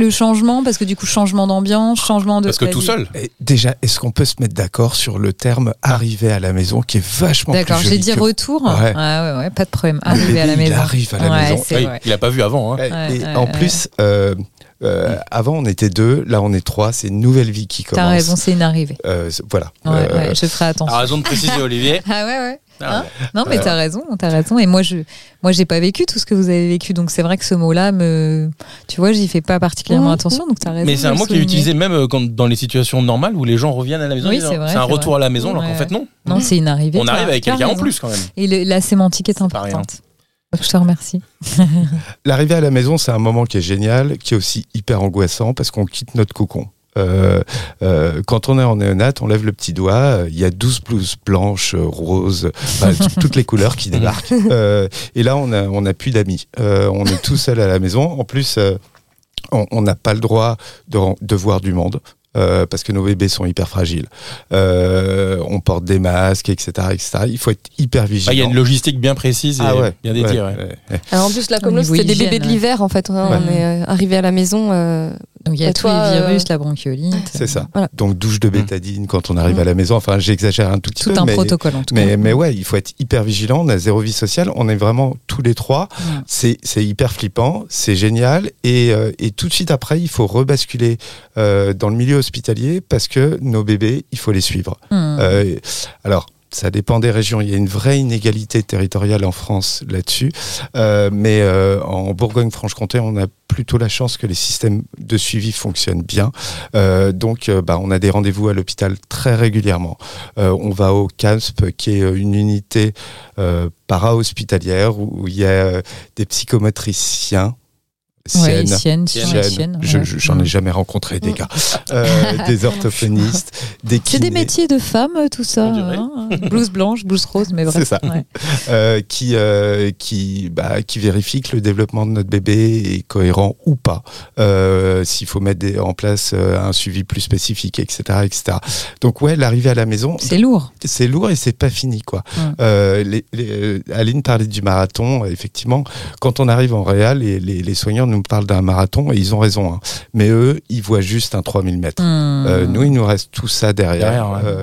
le changement, parce que du coup, changement d'ambiance, changement de.
parce que tout seul.
Et déjà, est-ce qu'on peut se mettre d'accord sur le terme arriver à la maison qui est vachement plus
D'accord, j'ai dit
que-
retour.
Ouais.
Ah ouais, ouais, pas de problème. Arriver à la
bébé, il
maison.
arrive à la
Ouais,
maison.
il a pas vu avant. hein.
Et
ouais,
en
ouais.
plus, euh, euh, avant on était deux, là on est trois, c'est une nouvelle vie qui commence.
T'as raison, c'est une arrivée.
Euh, voilà.
Ouais,
Euh,
ouais, je ferai attention.
A raison de préciser, Olivier. *laughs*
Ah ouais, ouais.
Ah,
Hein Non, mais t'as raison, t'as raison. Et moi, je, moi, j'ai pas vécu tout ce que vous avez vécu, donc c'est vrai que ce mot-là, me, tu vois, j'y fais pas particulièrement
Mhm.
attention, donc t'as raison.
Mais c'est un mot qui est utilisé même euh, quand, dans les situations normales où les gens reviennent à la maison.
Oui, c'est
un retour
vrai.
à la maison, alors
Ouais,
qu'en fait, non.
Non, c'est une arrivée.
On arrive avec quelqu'un en plus, quand même.
Et le- la sémantique est importante. Je te remercie. *laughs*
L'arrivée à la maison, c'est un moment qui est génial, qui est aussi hyper angoissant parce qu'on quitte notre cocon. Euh, euh, quand on est en néonate, on lève le petit doigt, euh, il y a 12 blouses blanches, euh, roses, enfin, *laughs* t- toutes les couleurs qui débarquent. Euh, et là, on a, on a plus d'amis. Euh, on est tout seul à la maison. En plus, euh, on n'a pas le droit de, de voir du monde. euh, parce que nos bébés sont hyper fragiles. Euh, on porte des masques, etc., etc. Il faut être hyper
Ah,
vigilant.
Il y a une logistique bien précise et
Ah ouais,
bien dédiée.
ouais,
ouais.
Alors en plus, là, comme
niveau
c'était des bébés de l'hiver, en fait. hein.
Ouais.
On est arrivé à la maison. euh,
Donc il y a tous
toi,
les virus,
euh,
la bronchiolite.
C'est ça.
Voilà.
Donc douche de bétadine quand on arrive à la maison. Enfin, j'exagère un tout petit
Tout
peu.
un
mais,
protocole en tout
mais,
cas.
mais ouais, il faut être hyper vigilant. On a zéro vie sociale. On est vraiment tous les trois. C'est c'est hyper flippant. C'est génial. Et, euh, et tout de suite après, il faut rebasculer euh, dans le milieu hospitalier parce que nos bébés, il faut les suivre.
Hmm.
Euh, alors. Ça dépend des régions. Il y a une vraie inégalité territoriale en France là-dessus. Euh, mais euh, en Bourgogne-Franche-Comté, on a plutôt la chance que les systèmes de suivi fonctionnent bien. Euh, donc, euh, bah, on a des rendez-vous à l'hôpital très régulièrement. Euh, on va au CASP, qui est euh, une unité para-hospitalière où, il y a des psychomotriciens.
Ouais, Sienne,
Sienne.
Sienne,
Sienne.
Sienne,
Je-
ouais.
je- J'en ai jamais rencontré des gars. *laughs* Euh, des orthophonistes, des
C'est des
kinés.
métiers de femmes, tout ça. Hein. blouse blanche, blouse rose, mais bref.
C'est ça.
Ouais. *laughs*
euh, qui euh, qui bah, qui vérifie que le développement de notre bébé est cohérent ou pas. Euh, S'il faut mettre des- en place euh, un suivi plus spécifique, etc., etc. Donc ouais, l'arrivée à la maison,
C'est lourd.
c'est lourd et c'est pas fini quoi. Euh, les, les- euh, Aline parlait du marathon. euh, Effectivement, quand on arrive en réal, les, les, les soignants nous parlent d'un marathon et ils ont raison. hein. Mais eux, ils voient juste un 3000 mètres.
Hmm.
Euh, nous, il nous reste tout ça derrière.
Derrière, ouais.
Euh,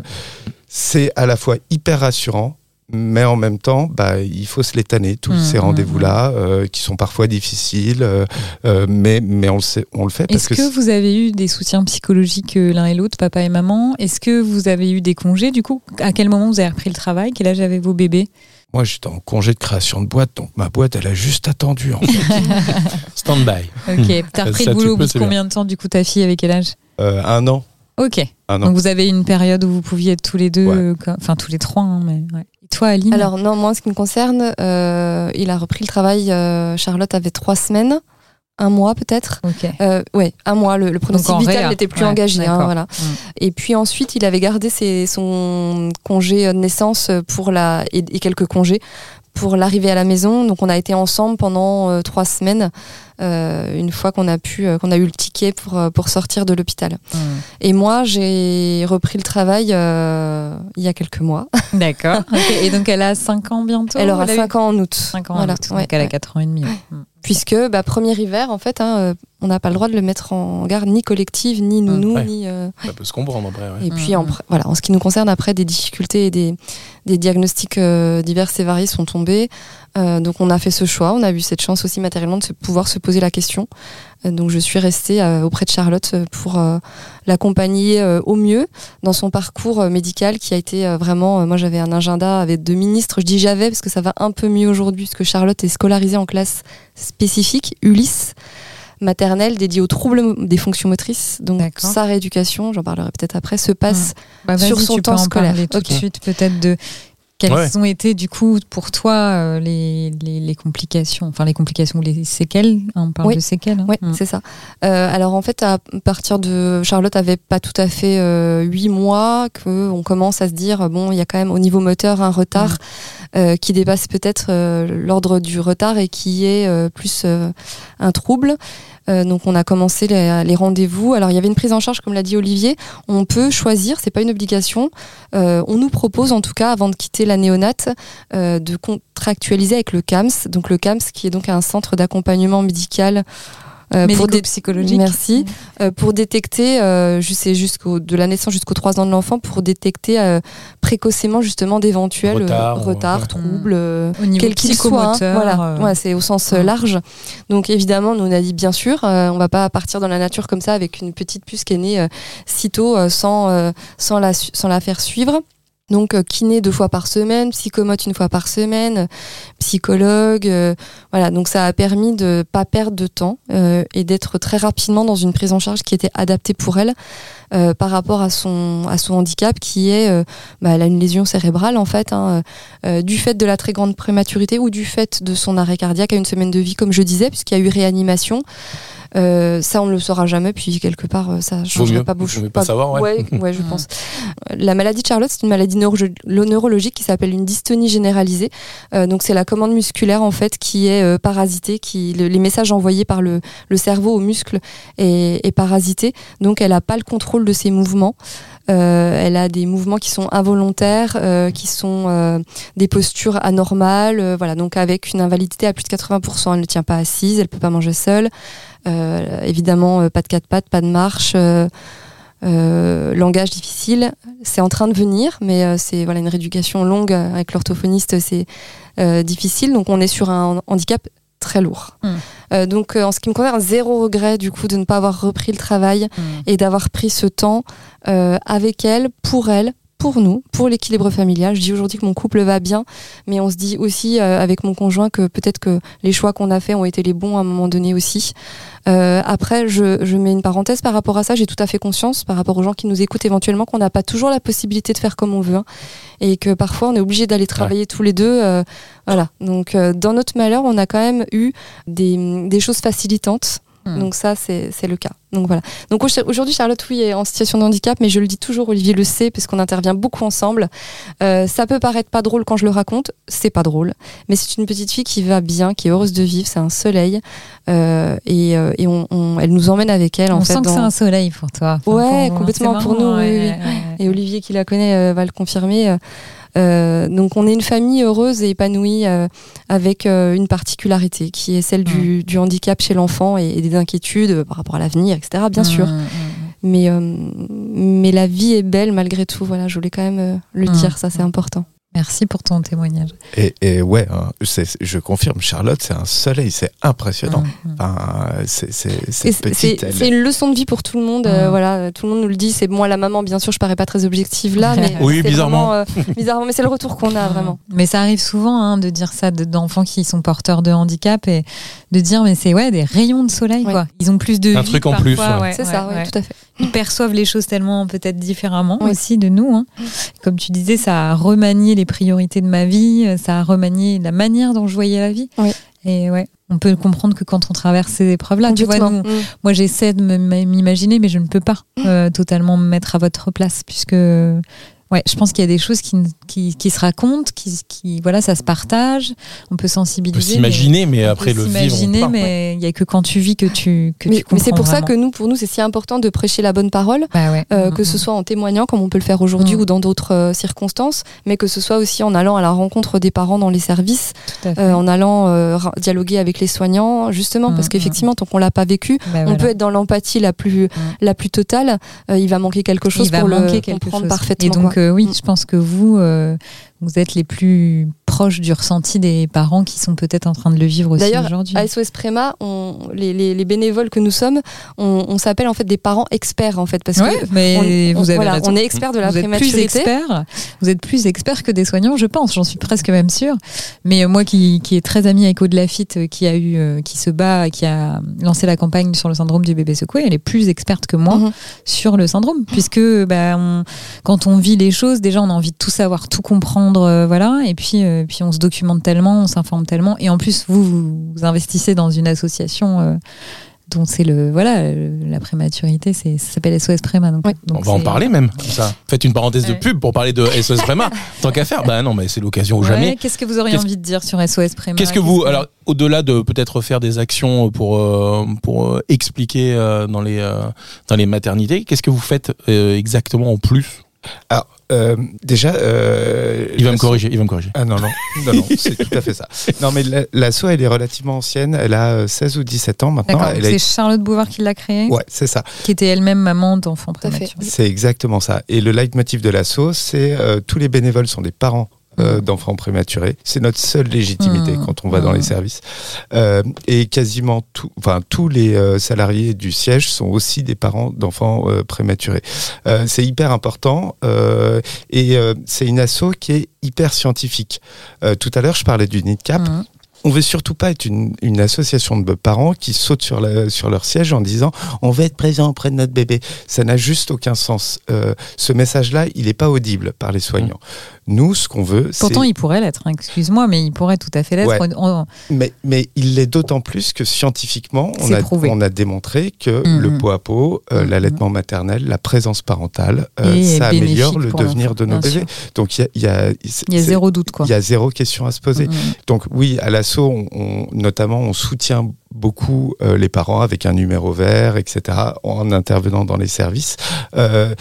c'est à la fois hyper rassurant, mais en même temps, bah, il faut se les tanner, tous
Mmh,
ces
mmh,
rendez-vous-là, euh, qui sont parfois difficiles, euh, mais, mais on, le sait, on le fait parce
Est-ce
que,
que, vous avez eu des soutiens psychologiques l'un et l'autre, papa et maman? Est-ce que vous avez eu des congés Du coup, à quel moment vous avez repris le travail? Quel âge avaient vos bébés
moi, j'étais en congé de création de boîte, donc ma boîte, elle a juste attendu. En fait. *laughs*
Stand-by.
Ok. *laughs* T'as repris
Ça,
le boulot au
peux,
bout de
c'est bien.
combien de temps Du coup, ta fille avait quel âge
Euh, un an.
Ok.
Un an.
Donc vous avez une période où vous pouviez être tous les deux,
Ouais.
euh, enfin tous les trois, hein, mais ouais. Et toi, Aline
Alors non, moi, en ce qui me concerne, euh, il a repris le travail. euh, Charlotte avait trois semaines, un mois peut-être.
Ok.
Euh, ouais, un mois. Le, le pronostic
en
vital n'était plus
Ouais,
engagé. hein, voilà.
Mm.
Et puis ensuite, il avait gardé ses, son congé de naissance pour la et, et quelques congés pour l'arrivée à la maison. Donc on a été ensemble pendant euh, trois semaines. Euh, une fois qu'on a pu, euh, qu'on a eu le ticket pour euh, pour sortir de l'hôpital.
Mm.
Et moi, j'ai repris le travail euh, il y a quelques mois. *laughs*
D'accord. *laughs* Et donc elle a 5 ans bientôt
Elle aura
a eu
5 ans en août.
5 ans,
Voilà,
donc
ouais,
elle a
ouais.
4 ans et demi. ouais. Mm.
Puisque bah, premier hiver, en fait, hein, on n'a pas le droit de le mettre en garde ni collective, ni nounou,
ouais.
ni. euh,
Ça peut se comprendre après. ouais.
Et puis, en, voilà, en ce qui nous concerne, après, des difficultés et des, des diagnostics euh, divers et variés sont tombés. Euh, donc, on a fait ce choix. On a eu cette chance aussi matériellement de se, pouvoir se poser la question. Euh, donc, je suis restée euh, auprès de Charlotte euh, pour l'accompagner au mieux dans son parcours médical qui a été vraiment. moi, j'avais un agenda avec deux ministres. Je dis j'avais parce que ça va un peu mieux aujourd'hui, parce que Charlotte est scolarisée en classe spécifique, Ulysse maternelle dédiée aux troubles des fonctions motrices. Donc sa rééducation, j'en parlerai peut-être après, se passe
Bah,
Sur son temps scolaire.
parler tout
Ok.
de suite peut-être de quelles
Ouais.
ont été du coup pour toi euh, les, les, les complications, enfin les complications ou les séquelles. hein, on parle
Oui.
de séquelles. hein.
Oui,
Mm.
c'est ça. Euh, alors en fait, à partir de Charlotte avait pas tout à fait euh, huit mois que on commence à se dire bon, il y a quand même au niveau moteur un retard euh, qui dépasse peut-être euh, l'ordre du retard et qui est euh, plus euh, un trouble. Euh, donc on a commencé les, rendez-vous. Alors il y avait une prise en charge, comme l'a dit Olivier. On peut choisir, c'est pas une obligation. Euh, on nous propose en tout cas, avant de quitter la néonate, euh, de contractualiser avec le CAMS. Donc le CAMS, qui est donc un centre d'accompagnement médical. Euh, pour des
psychologiques.
Merci. Euh, pour détecter, euh, ju- c'est jusqu'au de la naissance jusqu'aux 3 ans de l'enfant, pour détecter euh, précocement justement d'éventuels euh,
Retard,
retards,
ouais.
troubles, euh,
Au niveau
quel qu'il soit. hein. Voilà,
euh,
Ouais, c'est au sens
ouais.
large. Donc évidemment, nous on a dit bien sûr, euh, on va pas partir dans la nature comme ça avec une petite puce qui est née euh, sitôt euh, sans euh, sans la sans la faire suivre. Donc euh, kiné deux fois par semaine, psychomote une fois par semaine, psychologue, euh, voilà. Donc ça a permis de pas perdre de temps euh, et d'être très rapidement dans une prise en charge qui était adaptée pour elle par rapport à son à son handicap qui est, bah, elle a une lésion cérébrale en fait, hein, du fait de la très grande prématurité ou du fait de son arrêt cardiaque à une semaine de vie, comme je disais, puisqu'il y a eu réanimation. Euh, ça, on ne le saura jamais, puis quelque part, euh, ça changerait
mieux.
pas beaucoup.
Vaut mieux pas savoir, ouais.
ouais, ouais, je *laughs* pense. La maladie de Charlotte, c'est une maladie neuro- neurologique qui s'appelle une dystonie généralisée. Euh, donc, c'est la commande musculaire, en fait, qui est euh, parasitée, qui, le- les messages envoyés par le, le cerveau aux muscles est, est parasité. Donc, elle n'a pas le contrôle de ses mouvements. Euh, elle a des mouvements qui sont involontaires, euh, qui sont euh, des postures anormales, voilà. Donc avec une invalidité à plus de 80%, elle ne tient pas assise, elle peut pas manger seule. Évidemment, pas de quatre pattes, pas de marche. langage difficile, c'est en train de venir, mais c'est voilà une rééducation longue avec l'orthophoniste, c'est difficile. Donc on est sur un handicap très lourd.
Mm.
Euh, donc euh, en ce qui me concerne, zéro regret du coup de ne pas avoir repris le travail et d'avoir pris ce temps euh, avec elle, pour elle, pour nous, pour l'équilibre familial. Je dis aujourd'hui que mon couple va bien, mais on se dit aussi euh, avec mon conjoint que peut-être que les choix qu'on a faits ont été les bons à un moment donné aussi. Euh, après, je, je mets une parenthèse par rapport à ça. J'ai tout à fait conscience par rapport aux gens qui nous écoutent éventuellement qu'on n'a pas toujours la possibilité de faire comme on veut hein, et que parfois on est obligé d'aller travailler tous les deux. euh, voilà. Donc euh, dans notre malheur, on a quand même eu des, des choses facilitantes.
Hmm.
Donc ça, c'est le cas. Donc voilà. Donc au- aujourd'hui, Charlotte, oui, est en situation de handicap, mais je le dis toujours, Olivier le sait, parce qu'on intervient beaucoup ensemble. Euh, ça peut paraître pas drôle quand je le raconte, c'est pas drôle, mais c'est une petite fille qui va bien, qui est heureuse de vivre, c'est un soleil, euh, et, euh, et on, on- elle nous emmène avec elle en
On
fait.
sent que
dans-
c'est un soleil pour toi. Enfin,
Ouais,
pour-
complètement pour nous, oui,
ouais,
oui.
ouais, ouais.
et Olivier qui la connaît euh, va le confirmer. Euh, donc on est une famille heureuse et épanouie euh, avec euh, une particularité qui est celle du, du handicap chez l'enfant et, et des inquiétudes par rapport à l'avenir, etc. Bien sûr.
Mm, mm, mm.
Mais, mais la vie est belle malgré tout. Voilà, je voulais quand même le
Mm.
dire, ça c'est important.
Merci pour ton témoignage.
Et, et ouais, hein, je confirme, Charlotte, c'est un soleil, c'est impressionnant.
Mm, mm.
Enfin, c'est elle-
une leçon de vie pour tout le monde. euh,
Mm.
voilà, euh, tout le monde nous le dit. C'est moi la maman, bien sûr. Je parais pas très objective là, mais
Oui,
c'est
bizarrement.
vraiment, euh, *laughs* bizarrement, mais c'est le retour qu'on a vraiment.
Mais ça arrive souvent hein, de dire ça de- d'enfants qui sont porteurs de handicap et de dire mais c'est ouais des rayons de soleil
Ouais.
quoi. Ils ont plus de
Un
vie
truc en
parfois,
plus, ouais.
ouais,
C'est
ouais,
ça, oui,
ouais.
tout à fait.
Ils perçoivent les choses tellement peut-être différemment
Oui.
aussi de nous. hein. Comme tu disais, ça a remanié les priorités de ma vie, ça a remanié la manière dont je voyais la vie.
Oui.
Et ouais, on peut comprendre que quand on traverse ces épreuves-là, tu vois, nous,
Mm.
moi j'essaie de m'imaginer, mais je ne peux pas euh, totalement me mettre à votre place, puisque ouais, je pense qu'il y a des choses qui, qui, qui se racontent, qui, qui voilà, ça se partage, on peut
On peut
sensibiliser.
s'imaginer, mais,
mais- on
après
peut
le vivre. on
s'imaginer,
peut pas.
mais il y a que quand tu vis que tu que
Mais,
tu
mais c'est
comprends
pour ça que nous, pour nous, c'est si important de prêcher la bonne parole.
Bah ouais.
euh,
Mm,
que
mm,
ce soit en témoignant comme on peut le faire aujourd'hui
Mm.
ou dans d'autres euh, circonstances, mais que ce soit aussi en allant à la rencontre des parents dans les services,
tout à fait.
euh, en allant euh, dialoguer avec les soignants, justement,
Mm,
parce
mm.
qu'effectivement, tant qu'on l'a pas vécu,
Bah
on
voilà.
peut être dans l'empathie la plus la plus totale. euh, il va manquer quelque chose
il va
pour
manquer
le
quelque
comprendre
chose.
parfaitement.
Et donc
quoi.
Oui,
Mm.
je pense que vous euh, vous êtes les plus proches du ressenti des parents qui sont peut-être en train de le vivre aussi
D'ailleurs,
aujourd'hui.
à SOS Préma, on, les, les, les bénévoles que nous sommes, on, on s'appelle en fait des parents experts en fait, parce
Ouais,
que
mais
on,
vous avez
voilà, on est experts de la
vous êtes plus
prématurité.
experts, vous êtes plus experts que des soignants, je pense. J'en suis presque même sûre. Mais euh, moi, qui, qui est très amie avec Aude Lafitte, euh, qui a eu, euh, qui se bat, qui a lancé la campagne sur le syndrome du bébé secoué, elle est plus experte que moi
Mhm.
sur le syndrome, puisque bah, on- quand on vit les choses, déjà, on a envie de tout savoir, tout comprendre, euh, voilà. Et puis, euh, puis, on se documente tellement, on s'informe tellement. Et en plus, vous, vous, vous investissez dans une association. euh, dont c'est le voilà la prématurité c'est ça s'appelle SOS Préma donc,
Oui.
donc
On va en parler même. comme Ça. Faites une parenthèse de pub pour parler de *laughs* SOS Préma. Tant qu'à faire, bah non, mais c'est l'occasion ou
Ouais,
jamais.
Qu'est-ce que vous auriez envie de dire sur SOS Préma
Qu'est-ce que vous, alors au-delà de peut-être faire des actions pour euh, pour euh, expliquer euh, dans les euh, dans les maternités, qu'est-ce que vous faites euh, exactement en plus
Alors, euh, déjà. euh,
Il va me corriger, il va me corriger.
Ah non, non, non, non c'est tout à fait ça. *laughs* Non, mais la- l'asso, elle est relativement ancienne. Elle a euh, 16 ou 17 ans maintenant. A-
c'est Charlotte Bouvard qui l'a créé,
Ouais, c'est ça.
qui était elle-même maman d'enfants prématurés.
C'est exactement ça. Et le leitmotiv de l'asso, c'est euh, tous les bénévoles sont des parents euh, d'enfants prématurés. C'est notre seule légitimité
Mmh.
quand on va dans
Mmh.
les services. Euh, et quasiment tout, enfin tous les euh, salariés du siège sont aussi des parents d'enfants euh, prématurés. Euh, c'est hyper important euh, et euh, c'est une asso qui est hyper scientifique. Euh, tout à l'heure, je parlais du NIDCAP.
Mhm.
On veut surtout pas être une, une association de parents qui sautent sur, la, sur leur siège en disant on va être présent auprès de notre bébé. Ça n'a juste aucun sens. Euh, ce message-là, il n'est pas audible par les soignants. Nous, ce qu'on veut, c'est
Pourtant, il pourrait l'être. hein, Excuse-moi, mais il pourrait tout à fait l'être.
Ouais.
On-
mais, mais il l'est d'autant plus que scientifiquement, on a,
prouvé.
on a démontré que
Mhm.
le pot à pot, euh,
Mhm.
l'allaitement maternel, la présence parentale, euh, ça améliore le devenir de nos bébés. Donc il y a, il y a,
y a zéro doute, quoi.
il y a zéro question à se poser.
Mhm.
Donc oui, à l'assaut, notamment, on soutient beaucoup euh, les parents avec un numéro vert, etc., en intervenant dans les services. Euh,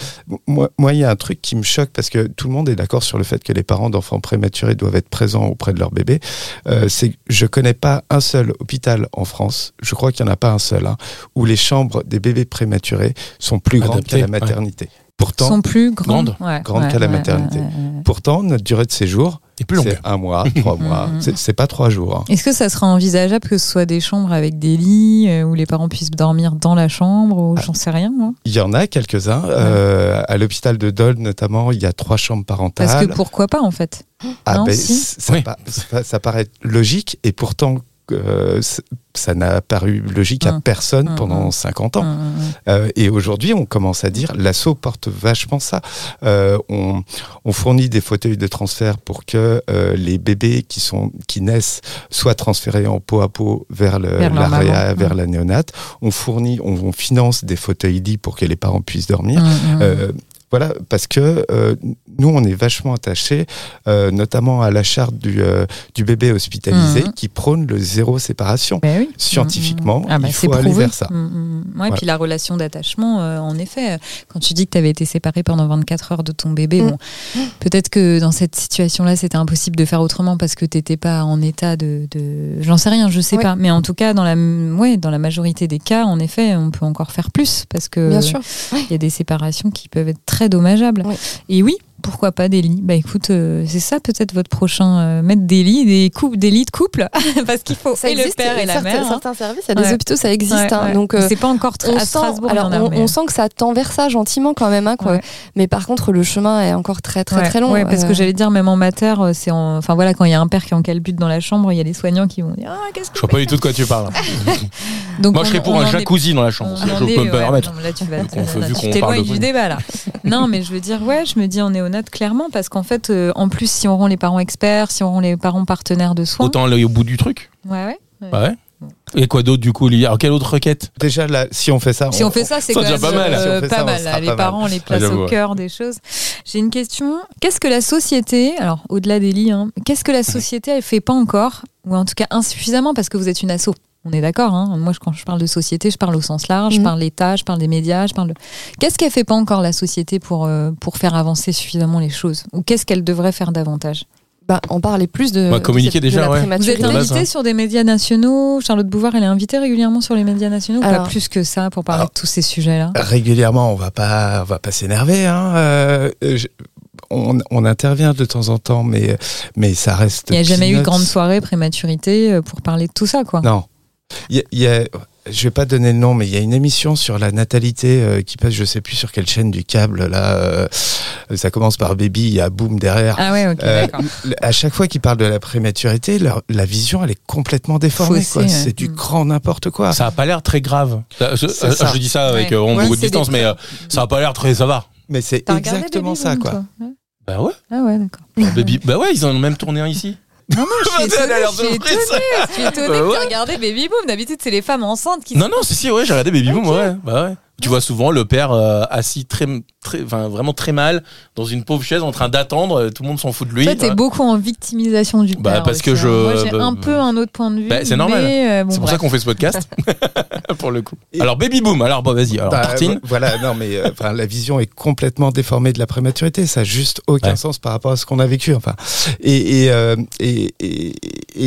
moi, moi, il y a un truc qui me choque parce que tout le monde est d'accord sur le fait que les parents d'enfants prématurés doivent être présents auprès de leur bébé. Euh, c'est, je connais pas un seul hôpital en France, je crois qu'il y en a pas un seul, hein, où les chambres des bébés prématurés sont plus grandes qu'à la
ouais.
maternité. Pourtant,
sont plus grandes.
Grandes.
Ouais,
Grandes
ouais,
qu'à la
ouais,
maternité.
ouais, ouais.
pourtant, notre durée de séjour,
Et plus longue.
c'est un mois, *laughs* trois mois.
Mhm.
C'est, c'est pas trois jours. hein.
Est-ce que ça sera envisageable que ce soit des chambres avec des lits euh, où les parents puissent dormir dans la chambre ou
Ah.
j'en sais rien moi?
Il y en a quelques-uns. Euh, à l'hôpital de Dole, notamment, il y a trois chambres parentales.
Parce que pourquoi pas en fait?
Ah
non,
ben,
si.
ça,
Oui.
pa- ça- ça paraît logique et pourtant euh, ça n'a paru logique à
Hum.
personne
Hum,
pendant
hum.
50 ans.
Hum, hum.
Euh, et aujourd'hui, on commence à dire, l'assaut porte vachement ça. Euh, on, on fournit des fauteuils de transfert pour que les bébés qui sont qui naissent soient transférés en pot à pot vers le
Vers Mm.
la néonate. On fournit, on, on finance des fauteuils lits pour que les parents puissent dormir. Voilà, parce que euh, nous, on est vachement attachés, euh, notamment à la charte du, euh, du bébé hospitalisé,
Mhm.
qui prône le zéro séparation.
Ben oui.
Scientifiquement,
Ah bah,
il
c'est
faut aller vers ça.
Mm, mm. Ouais,
Voilà.
puis la relation d'attachement, euh, en effet, quand tu dis que tu avais été séparé pendant 24 heures de ton bébé,
Mm.
bon, peut-être que dans cette situation-là, c'était impossible de faire autrement parce que tu n'étais pas en état de. de... J'en sais rien, je sais
Ouais.
pas. Mais en tout cas, dans la, ouais, dans la majorité des cas, en effet, on peut encore faire plus parce que
Bien sûr.
il y a des séparations qui peuvent être très dommageables.
Oui.
Et oui, pourquoi pas des lits Bah écoute, euh, c'est ça peut-être votre prochain euh, mettre des lits, des couples, des lits de couple, *laughs* parce qu'il faut
Ça
et le
existe,
père et la
certains,
mère. hein.
certains services, a des
Ouais.
hôpitaux, ça existe.
Ouais,
hein.
ouais.
Donc, euh,
c'est pas encore très
on
à
sent,
Strasbourg.
alors, on,
mais-
on sent que ça tend vers ça gentiment quand même, hein, quoi.
Ouais.
Mais par contre, le chemin est encore très très
Ouais,
très long.
ouais, parce
Euh,
que j'allais dire, même en mater, c'est en... enfin voilà, quand il y a un père qui est en calbute dans la chambre, il y a les soignants qui vont dire ah qu'est-ce que
Je vois pas du tout de quoi tu parles. *laughs*
Donc
Moi,
on-
je serais pour
on
un
est-
jacuzzi dans la chambre.
on
Je
est,
peux me permettre.
non, là, tu vas,
Vu qu'on parle
du débat là. non, mais je veux dire, ouais, je me dis en clairement parce qu'en fait, euh, en plus, si on rend les parents experts, si on rend les parents partenaires de soins,
Autant aller au bout du truc.
ouais, ouais. ouais.
Bah ouais. Et quoi d'autre du coup, Olivier Alors, quelle autre requête?
Déjà, là, si on fait ça,
Si on fait ça, c'est quand même
pas mal.
euh,
Si on fait
pas
ça, on
mal.
sera
là. Les
pas mal.
parents, on les place
j'avoue,
au cœur des choses. J'ai une question. Qu'est-ce que la société, alors au-delà des lits, hein, qu'est-ce que la société elle fait pas encore, ou en tout cas insuffisamment parce que vous êtes une asso? On est d'accord, hein moi quand je parle de société, je parle au sens large, je
Mhm.
parle l'État, je parle des médias, je parle de... Qu'est-ce qu'elle fait pas encore la société pour, euh, pour faire avancer suffisamment les choses? Ou qu'est-ce qu'elle devrait faire davantage?
Bah, on parlait plus de,
Bah, communiquer
de, cette-
déjà,
de la
ouais.
Vous êtes invité
hein.
sur des médias nationaux? Charlotte Bouvard, elle est invitée régulièrement sur les médias nationaux Pas plus que ça pour parler
Alors-
de tous ces sujets-là?
régulièrement, on va pas, on va pas s'énerver. Hein. Euh, je- on, on intervient de temps en temps, mais mais ça reste.
Il n'y a jamais eu de grande soirée prématurité euh, pour parler de tout ça, quoi.
Non. Il y a, il y a- je vais pas donner le nom, mais il y a une émission sur la natalité euh, qui passe, je sais plus sur quelle chaîne du câble. Là, euh, ça commence par Baby, il y a Boom derrière.
Ah ouais, ok,
Euh,
d'accord.
à chaque fois qu'ils parlent de la prématurité, leur- la vision, elle est complètement déformée. Quoi.
ouais.
C'est du
Mm.
grand n'importe quoi.
Ça a pas l'air très grave. Ça, je,
C'est
euh,
ça.
je dis ça avec
Ouais.
euh, beaucoup de distance, mais euh, ça a pas l'air très. Ça va.
Mais c'est exactement ça,
Boom,
quoi.
Bah ouais.
Ah ouais, d'accord.
Baby... Bah ouais, ils en ont même tourné un ici.
Non, non, je *laughs* suis étonnée, je suis étonnée, je suis étonnée
Bah
que
ouais.
tu regardé Baby Boom. D'habitude, c'est les femmes enceintes qui
Non, non, si, si, ouais, j'ai regardé Baby Boom, ouais. Bah ouais. Tu vois souvent le père euh, assis très, très, enfin vraiment très mal dans une pauvre chaise en train d'attendre. euh, Tout le monde s'en fout de lui.
Toi, t'es beaucoup en victimisation du
Bah,
père.
parce
aussi,
que je-
hein. Moi, j'ai
bah,
un peu un autre point de vue.
Bah, c'est normal.
mais, euh, bon,
C'est pour ça qu'on fait ce podcast. *laughs* *laughs* pour le coup.
Et-
Alors Baby Boom. Alors bon, vas-y. Alors
Bah,
Tartine.
vo- Voilà, non, mais euh, enfin, la vision est complètement déformée de la prématurité. Ça n'a juste aucun
Ouais.
sens par rapport à ce qu'on a vécu. Enfin, et et, euh, et, et,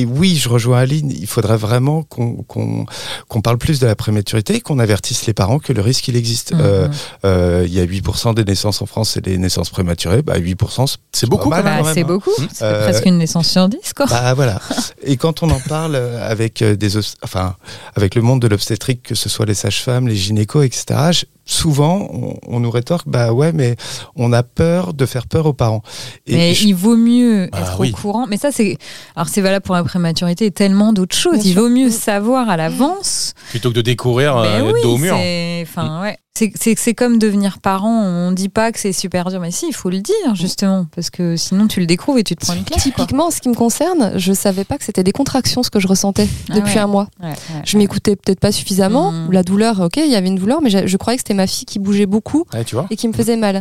et oui, je rejoins Aline. Il faudrait vraiment qu'on qu'on qu'on parle plus de la prématurité, et qu'on avertisse les parents que le risque qu'il existe.
Mhm.
Euh, euh, Il y a 8% des naissances en France, c'est des naissances prématurées. Bah, 8%,
C'est beaucoup.
Bah,
quand
c'est
hein.
beaucoup.
Mmh.
C'est
Euh,
presque une naissance sur 10, quoi.
Bah voilà. Et quand on en parle avec des, enfin, avec le monde de l'obstétrique, que ce soit les sages-femmes, les gynécos, etc. Souvent, on, on nous rétorque, bah ouais, mais on a peur de faire peur aux parents. Et
mais
je-
il vaut mieux
Ah
être
oui.
au courant. Mais ça, c'est. Alors, c'est valable pour la prématurité et tellement d'autres choses.
Bien
il
sûr.
vaut mieux savoir à l'avance.
Plutôt que de découvrir euh,
oui,
dos au mur.
Enfin, ouais. C'est- C'est c'est comme devenir parent. On dit pas que c'est super dur, mais si, il faut le dire, justement. Parce que sinon, tu le découvres et tu te prends une claque.
Typiquement, en ce qui me concerne, je savais pas que c'était des contractions ce que je ressentais
Ah
depuis
ouais.
un mois.
Ouais, ouais.
Je m'écoutais peut-être pas suffisamment. Ou La douleur, ok, il y avait une douleur, mais je, je croyais que c'était ma fille qui bougeait beaucoup
Ouais, tu vois.
et qui me faisait mal.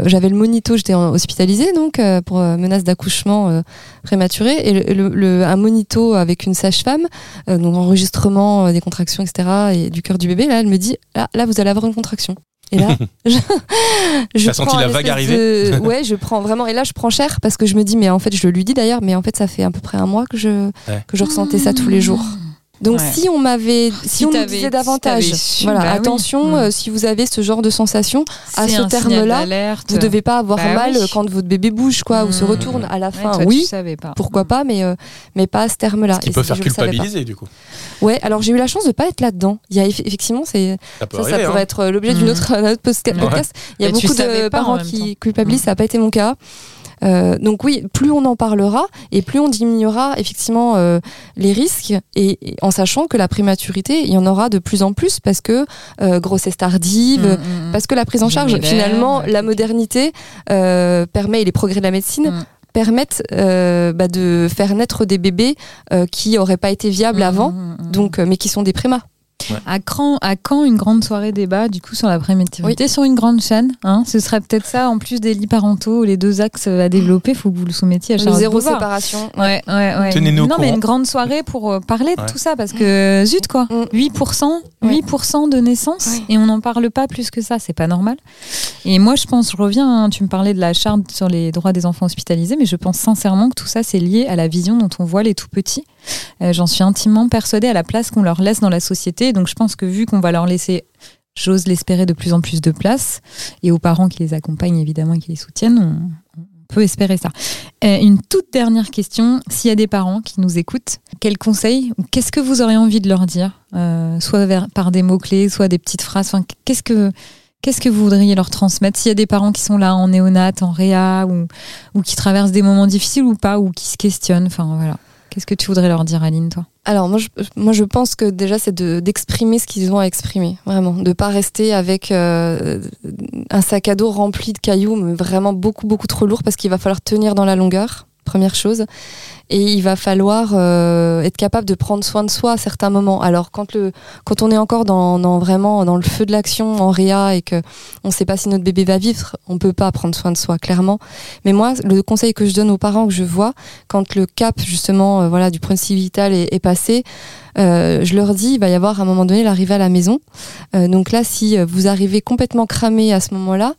Euh, J'avais le monito, j'étais hospitalisée donc euh, pour euh, menace d'accouchement euh, prématuré et le, le- le- un monito avec une sage-femme, euh, donc enregistrement euh, des contractions, etc. et du cœur du bébé. Là, elle me dit là, là, vous allez avoir une contraction. Et là, *laughs* je, je
senti
prends
la vague arriver
de- *laughs* Ouais, je prends vraiment. Et là, je prends cher parce que je me dis, mais en fait, je le lui dis d'ailleurs, mais en fait, ça fait à peu près un mois que je
Ouais.
que je ressentais ça tous les jours. Donc
Ouais.
si on m'avait, si,
Si
on nous disait davantage, voilà,
bah
attention,
Mm.
euh, si vous avez ce genre de sensation, à ce terme-là, vous devez pas avoir
Bah
mal
oui.
quand votre bébé bouge, quoi, ou se
Mm.
retourne à la
Ouais,
fin.
toi,
oui,
tu savais pas.
pourquoi pas, mais euh, mais pas à ce terme-là.
Qui peut faire culpabiliser du coup.
Ouais, alors j'ai eu la chance de pas être là-dedans. Il y a eff- effectivement, c'est
Ça peut
ça, ça
arriver.
pourrait
hein.
être euh, l'objet d'une
Mm.
autre, *laughs* d'un autre
Ouais.
podcast. Il y a
Mais
beaucoup de parents qui culpabilisent,
Mm.
ça n'a pas été mon cas. Euh, donc oui, plus on en parlera et plus on diminuera effectivement euh, les risques et, et en sachant que la prématurité, il y en aura de plus en plus parce que euh, grossesse tardive,
Mm, mm, mm.
parce que la prise en charge, finalement,
ouais,
la modernité euh, permet et les progrès de la médecine permettent euh, bah, de faire naître des bébés euh, qui n'auraient pas été viables avant, donc euh, mais qui sont des prémas.
À quand, à quand une grande soirée débat du coup sur la prématurité sur une grande chaîne hein? Ce serait peut-être ça en plus des lits parentaux, les deux axes à développer. Faut que vous le soumettiez à
Le
Charles
zéro séparation.
Ouais, ouais, ouais.
Tenez-nous au
non, mais
courant.
une grande soirée pour euh, parler de tout ça parce que zut quoi,
Mm.
8%,
Ouais.
8% de naissance
Ouais.
et on n'en parle pas plus que ça, c'est pas normal. Et moi je pense, je reviens, hein, tu me parlais de la charte sur les droits des enfants hospitalisés, mais je pense sincèrement que tout ça c'est lié à la vision dont on voit les tout petits. Euh, J'en suis intimement persuadée à la place qu'on leur laisse dans la société. Donc je pense que vu qu'on va leur laisser, j'ose l'espérer, de plus en plus de place, et aux parents qui les accompagnent évidemment et qui les soutiennent, on, peut espérer ça. Euh, une toute dernière question, s'il y a des parents qui nous écoutent, quels conseils ou qu'est-ce que vous auriez envie de leur dire? Euh, Soit par des mots-clés, soit des petites phrases. Enfin, qu'est-ce que... Qu'est-ce que vous voudriez leur transmettre? S'il y a des parents qui sont là en néonat, en réa, ou, ou qui traversent des moments difficiles ou pas, ou qui se questionnent, enfin voilà. Qu'est-ce que tu voudrais leur dire, Aline, toi?
Alors moi je, moi je pense que déjà c'est de d'exprimer ce qu'ils ont à exprimer, vraiment, de pas rester avec euh, un sac à dos rempli de cailloux, mais vraiment beaucoup beaucoup trop lourd parce qu'il va falloir tenir dans la longueur. Première chose, et il va falloir euh, être capable de prendre soin de soi à certains moments. Alors quand le quand on est encore dans, dans vraiment dans le feu de l'action en réa et que on sait pas si notre bébé va vivre, on peut pas prendre soin de soi clairement. Mais moi le conseil que je donne aux parents que je vois quand le cap justement euh, voilà du principe vital est, est passé, euh, je leur dis il va y avoir à un moment donné l'arrivée à la maison. Euh, donc là si euh, vous arrivez complètement cramé à ce moment-là,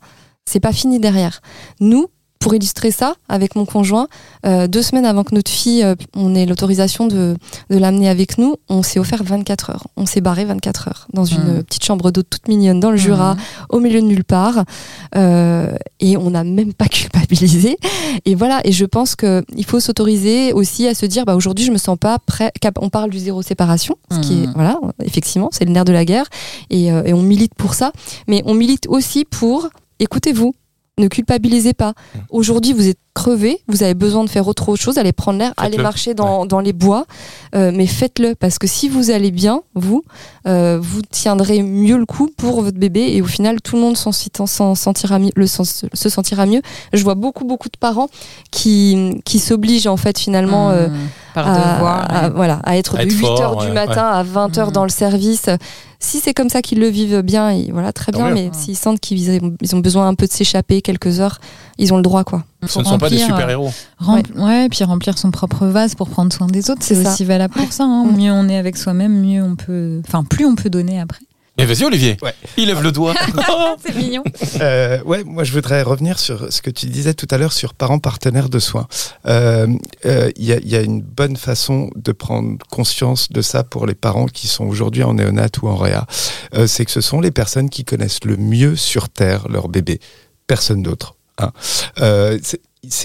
c'est pas fini derrière. Nous pour illustrer ça, avec mon conjoint, euh, deux semaines avant que notre fille, euh, on ait l'autorisation de, de l'amener avec nous, on s'est offert 24 heures. On s'est barré 24 heures dans une
Mhm.
euh, petite chambre d'eau toute mignonne dans le Jura, au milieu de nulle part. Euh, et on n'a même pas *laughs* culpabilisé. Et voilà, et je pense qu'il faut s'autoriser aussi à se dire, bah, aujourd'hui, je me sens pas prêt. On parle du zéro séparation, ce qui est,
Mhm.
voilà, effectivement, c'est le nerf de la guerre. Et, euh, et on milite pour ça. Mais on milite aussi pour, écoutez-vous, ne culpabilisez pas. Aujourd'hui, vous êtes crevé, vous avez besoin de faire autre autre chose, aller prendre l'air,
Faites-le.
marcher dans, dans les bois, euh, mais faites-le parce que si vous allez bien, vous, euh, vous tiendrez mieux le coup pour votre bébé et au final, tout le monde s'en, s'en sentira le, sens- se sentira mieux. Je vois beaucoup, beaucoup de parents qui, qui s'obligent en fait finalement. euh,
Mmh. par
à,
devoir.
à-
ouais.
voilà, à être de
être
8
fort,
heures du
ouais,
matin à 20 heures
Mhm.
dans le service. Si c'est comme ça qu'ils le vivent bien, et voilà, très bien, mais s'ils sentent qu'ils ont, ils ont besoin un peu de s'échapper quelques heures, ils ont le droit, quoi.
Ce ne sont pas des
Remplir,
super-héros.
Ouais. puis remplir son propre vase pour prendre soin des autres, c'est aussi valable pour ça. hein. Mieux on est avec soi-même, mieux on peut. Enfin, plus on peut donner après.
Mais vas-y Olivier.
Ouais.
Il lève le doigt. *laughs* *laughs*
C'est mignon.
Euh, ouais, moi je voudrais revenir sur ce que tu disais tout à l'heure sur parents partenaires de soins. Euh, euh, Il y, a, il y a une bonne façon de prendre conscience de ça pour les parents qui sont aujourd'hui en néonat ou en réa. Euh, C'est que ce sont les personnes qui connaissent le mieux sur Terre leur bébé, personne d'autre. Hein. Euh, c'est-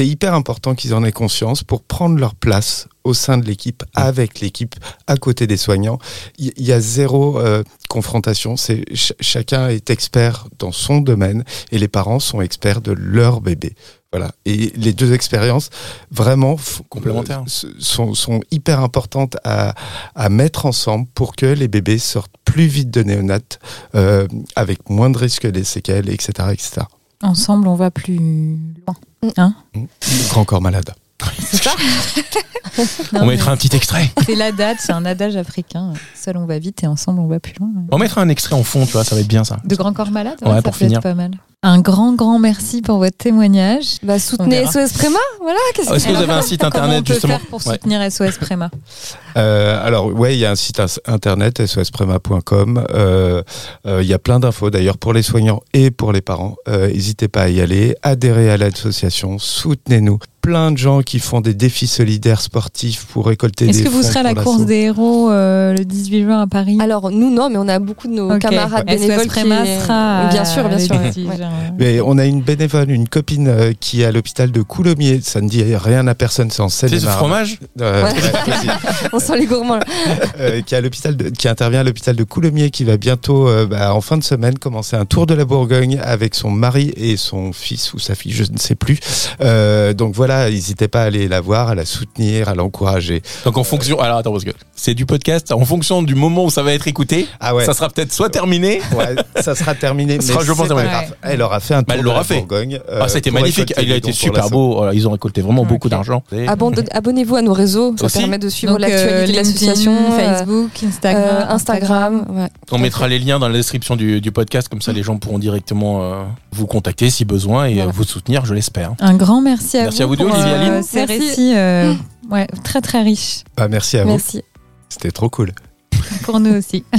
hyper important qu'ils en aient conscience pour prendre leur place au sein de l'équipe, avec l'équipe, à côté des soignants. Il y, a zéro euh, confrontation. C'est ch- chacun est expert dans son domaine et les parents sont experts de leur bébé. Voilà. Et les deux expériences vraiment
Complémentaires.
euh, sont, sont hyper importantes à, à mettre ensemble pour que les bébés sortent plus vite de néonat, euh, avec moins de risques des séquelles, etc., etc.
Ensemble, on va plus loin.
Grand corps malade.
C'est ça *laughs*
On mettra un petit extrait.
C'est l'adage, c'est un adage africain. Seul on va vite et ensemble on va plus loin.
On mettra un extrait en fond, tu vois, ça va être bien ça.
De Grand Corps Malade
Ouais,
ça
pour
peut être
finir.
pas mal. Un grand, grand merci pour votre témoignage.
Bah, soutenez. SOS Préma, voilà.
Ah, Est-ce que vous avez un *laughs* site
on
internet
peut
justement
faire pour
Ouais.
soutenir SOS Préma
Euh, alors ouais, il y a un site internet sosprema.com. Euh, euh, Il y a plein d'infos d'ailleurs pour les soignants et pour les parents. Euh, N'hésitez pas à y aller, adhérez à l'association, soutenez-nous. Plein de gens qui font des défis solidaires sportifs pour récolter des
Est-ce que vous serez à la course des héros euh, le 18 juin à Paris?
Alors nous non, mais on a beaucoup de nos camarades
SOS
bénévoles qui
sera
bien sûr, bien sûr. ouais.
18
Ouais.
juin.
Mais on a une bénévole, une copine euh, qui est à l'hôpital de Coulommiers. Ça ne dit rien à personne, c'est en seine
C'est ce fromage
Euh,
Ouais. *laughs*
ouais.
On sent les gourmands. là.
Euh, qui, est à l'hôpital de- qui intervient à l'hôpital de Coulommiers, qui va bientôt, euh, bah, en fin de semaine, commencer un tour de la Bourgogne avec son mari et son fils ou sa fille, je ne sais plus. Euh, donc voilà, n'hésitez pas à aller la voir, à la soutenir, à l'encourager.
Donc en fonction. Alors attends, parce que c'est du podcast. En fonction du moment où ça va être écouté,
Ah ouais,
ça sera peut-être soit terminé.
ouais, ça sera terminé.
Ça sera,
mais
je pense,
pas grave. Elle aura fait un tour
elle
de la
fait.
Bourgogne. euh,
Ah, c'était
pour
magnifique. Il a été super beau. Voilà, ils ont récolté vraiment beaucoup d'argent.
Abonne- *laughs* Abonnez-vous à nos réseaux, ça
Aussi
permet de suivre
euh,
l'actualité de l'association. Euh,
Facebook, Instagram.
euh, Instagram. ouais.
On mettra les liens dans la description du, du podcast, comme ça les gens pourront directement euh, vous contacter si besoin et
Voilà.
euh, vous soutenir, je l'espère.
Un grand merci à
Merci
vous.
à vous deux,
pour, euh,
Aline.
Ces
Merci.
récits euh, ouais, très très riches
Bah, merci à vous.
Merci.
C'était trop cool.
pour nous aussi. *laughs*